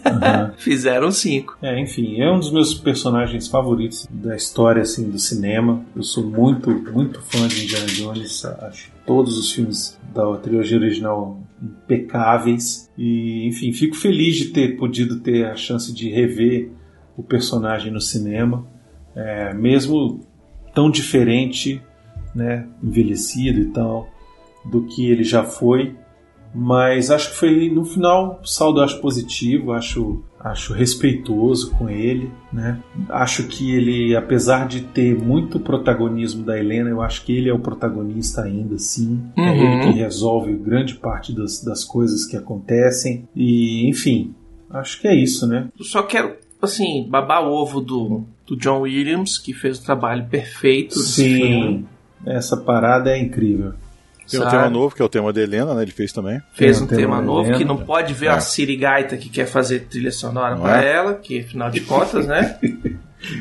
Aham. fizeram cinco. É, enfim, é um dos meus personagens favoritos da história assim do cinema. Eu sou muito, muito fã de Indiana Jones. Acho todos os filmes da trilogia original impecáveis e, enfim, fico feliz de ter podido ter a chance de rever o personagem no cinema, é, mesmo tão diferente, né, envelhecido e tal, do que ele já foi. Mas acho que foi no final saldo eu acho positivo, acho acho respeitoso com ele, né? Acho que ele, apesar de ter muito protagonismo da Helena, eu acho que ele é o protagonista ainda, sim. É Uhum. ele que resolve grande parte das, das coisas que acontecem. E, enfim, acho que é isso, né? Eu só quero, assim, babar o ovo do, do John Williams, que fez o trabalho perfeito. Sim, essa parada é incrível. Tem um sabe? tema novo, que é o tema da Helena, né? Ele fez também. Fez um um tema tema novo lendo. que não pode ver É. a Sirigaita que quer fazer trilha sonora Não pra é? ela, que afinal de contas, né?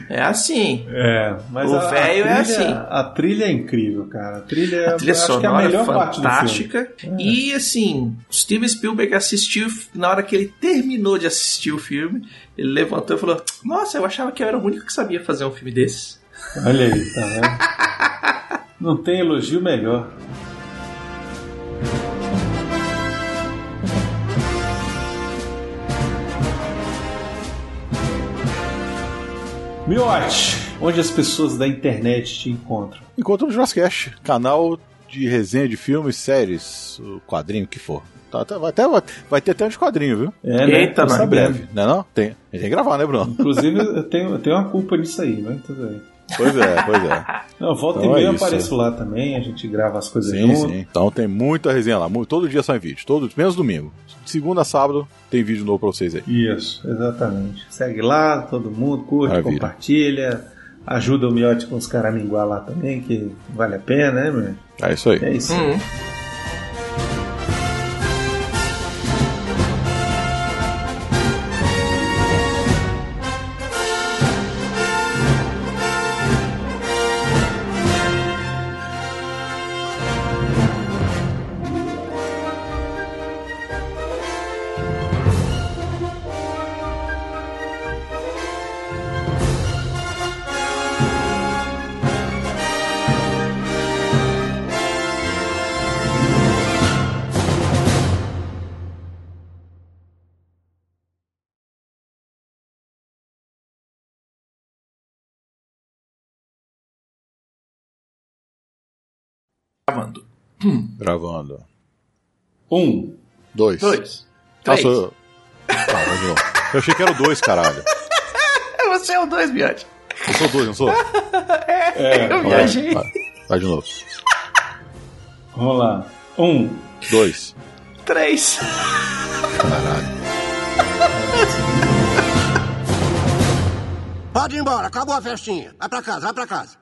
É assim. É, mas O a- a velho é trilha- assim. A trilha é incrível, cara. A trilha, A trilha acho que é a sonora é melhor parte do filme. fantástica. E assim, Steven Spielberg assistiu, na hora que ele terminou de assistir o filme, ele levantou e falou: Nossa, eu achava que eu era o único que sabia fazer um filme desse. Olha aí, tá vendo? Não tem elogio melhor. Miote, onde as pessoas da internet te encontram? Encontra no Jurassicast, canal de resenha de filmes, séries, o quadrinho, o que for. Tá, tá, vai, até, vai ter até um de quadrinho, viu? É, né? Eita, mas. Breve, né não? Tem. A gente tem que gravar, né, Bruno? Inclusive, eu tenho, eu tenho uma culpa nisso aí, mas tudo bem. Pois é, pois é. Não, volta Então e meia é eu apareço lá também, a gente grava as coisas Sim, junto. sim. Então tem muita resenha lá. Todo dia sai vídeo. Todo, menos domingo. Segunda a sábado tem vídeo novo pra vocês aí. Isso, exatamente. Segue lá, todo mundo, curte, Maravilha. compartilha, ajuda o Miote com os caraminguá lá também, que vale a pena, né, meu? É isso aí. É isso. aí. Hum. Gravando. Gravando. Um. Dois. Dois. Ah, Três. sou eu. Tá, novo. Eu achei que era o dois, caralho. É você é o dois, Miotti. Eu sou dois, não sou? É, Eu viajei. Vai, vai de novo. vamos lá. Um. Dois. Três. Caralho. Pode ir embora, acabou a festinha. Vai pra casa, vai pra casa.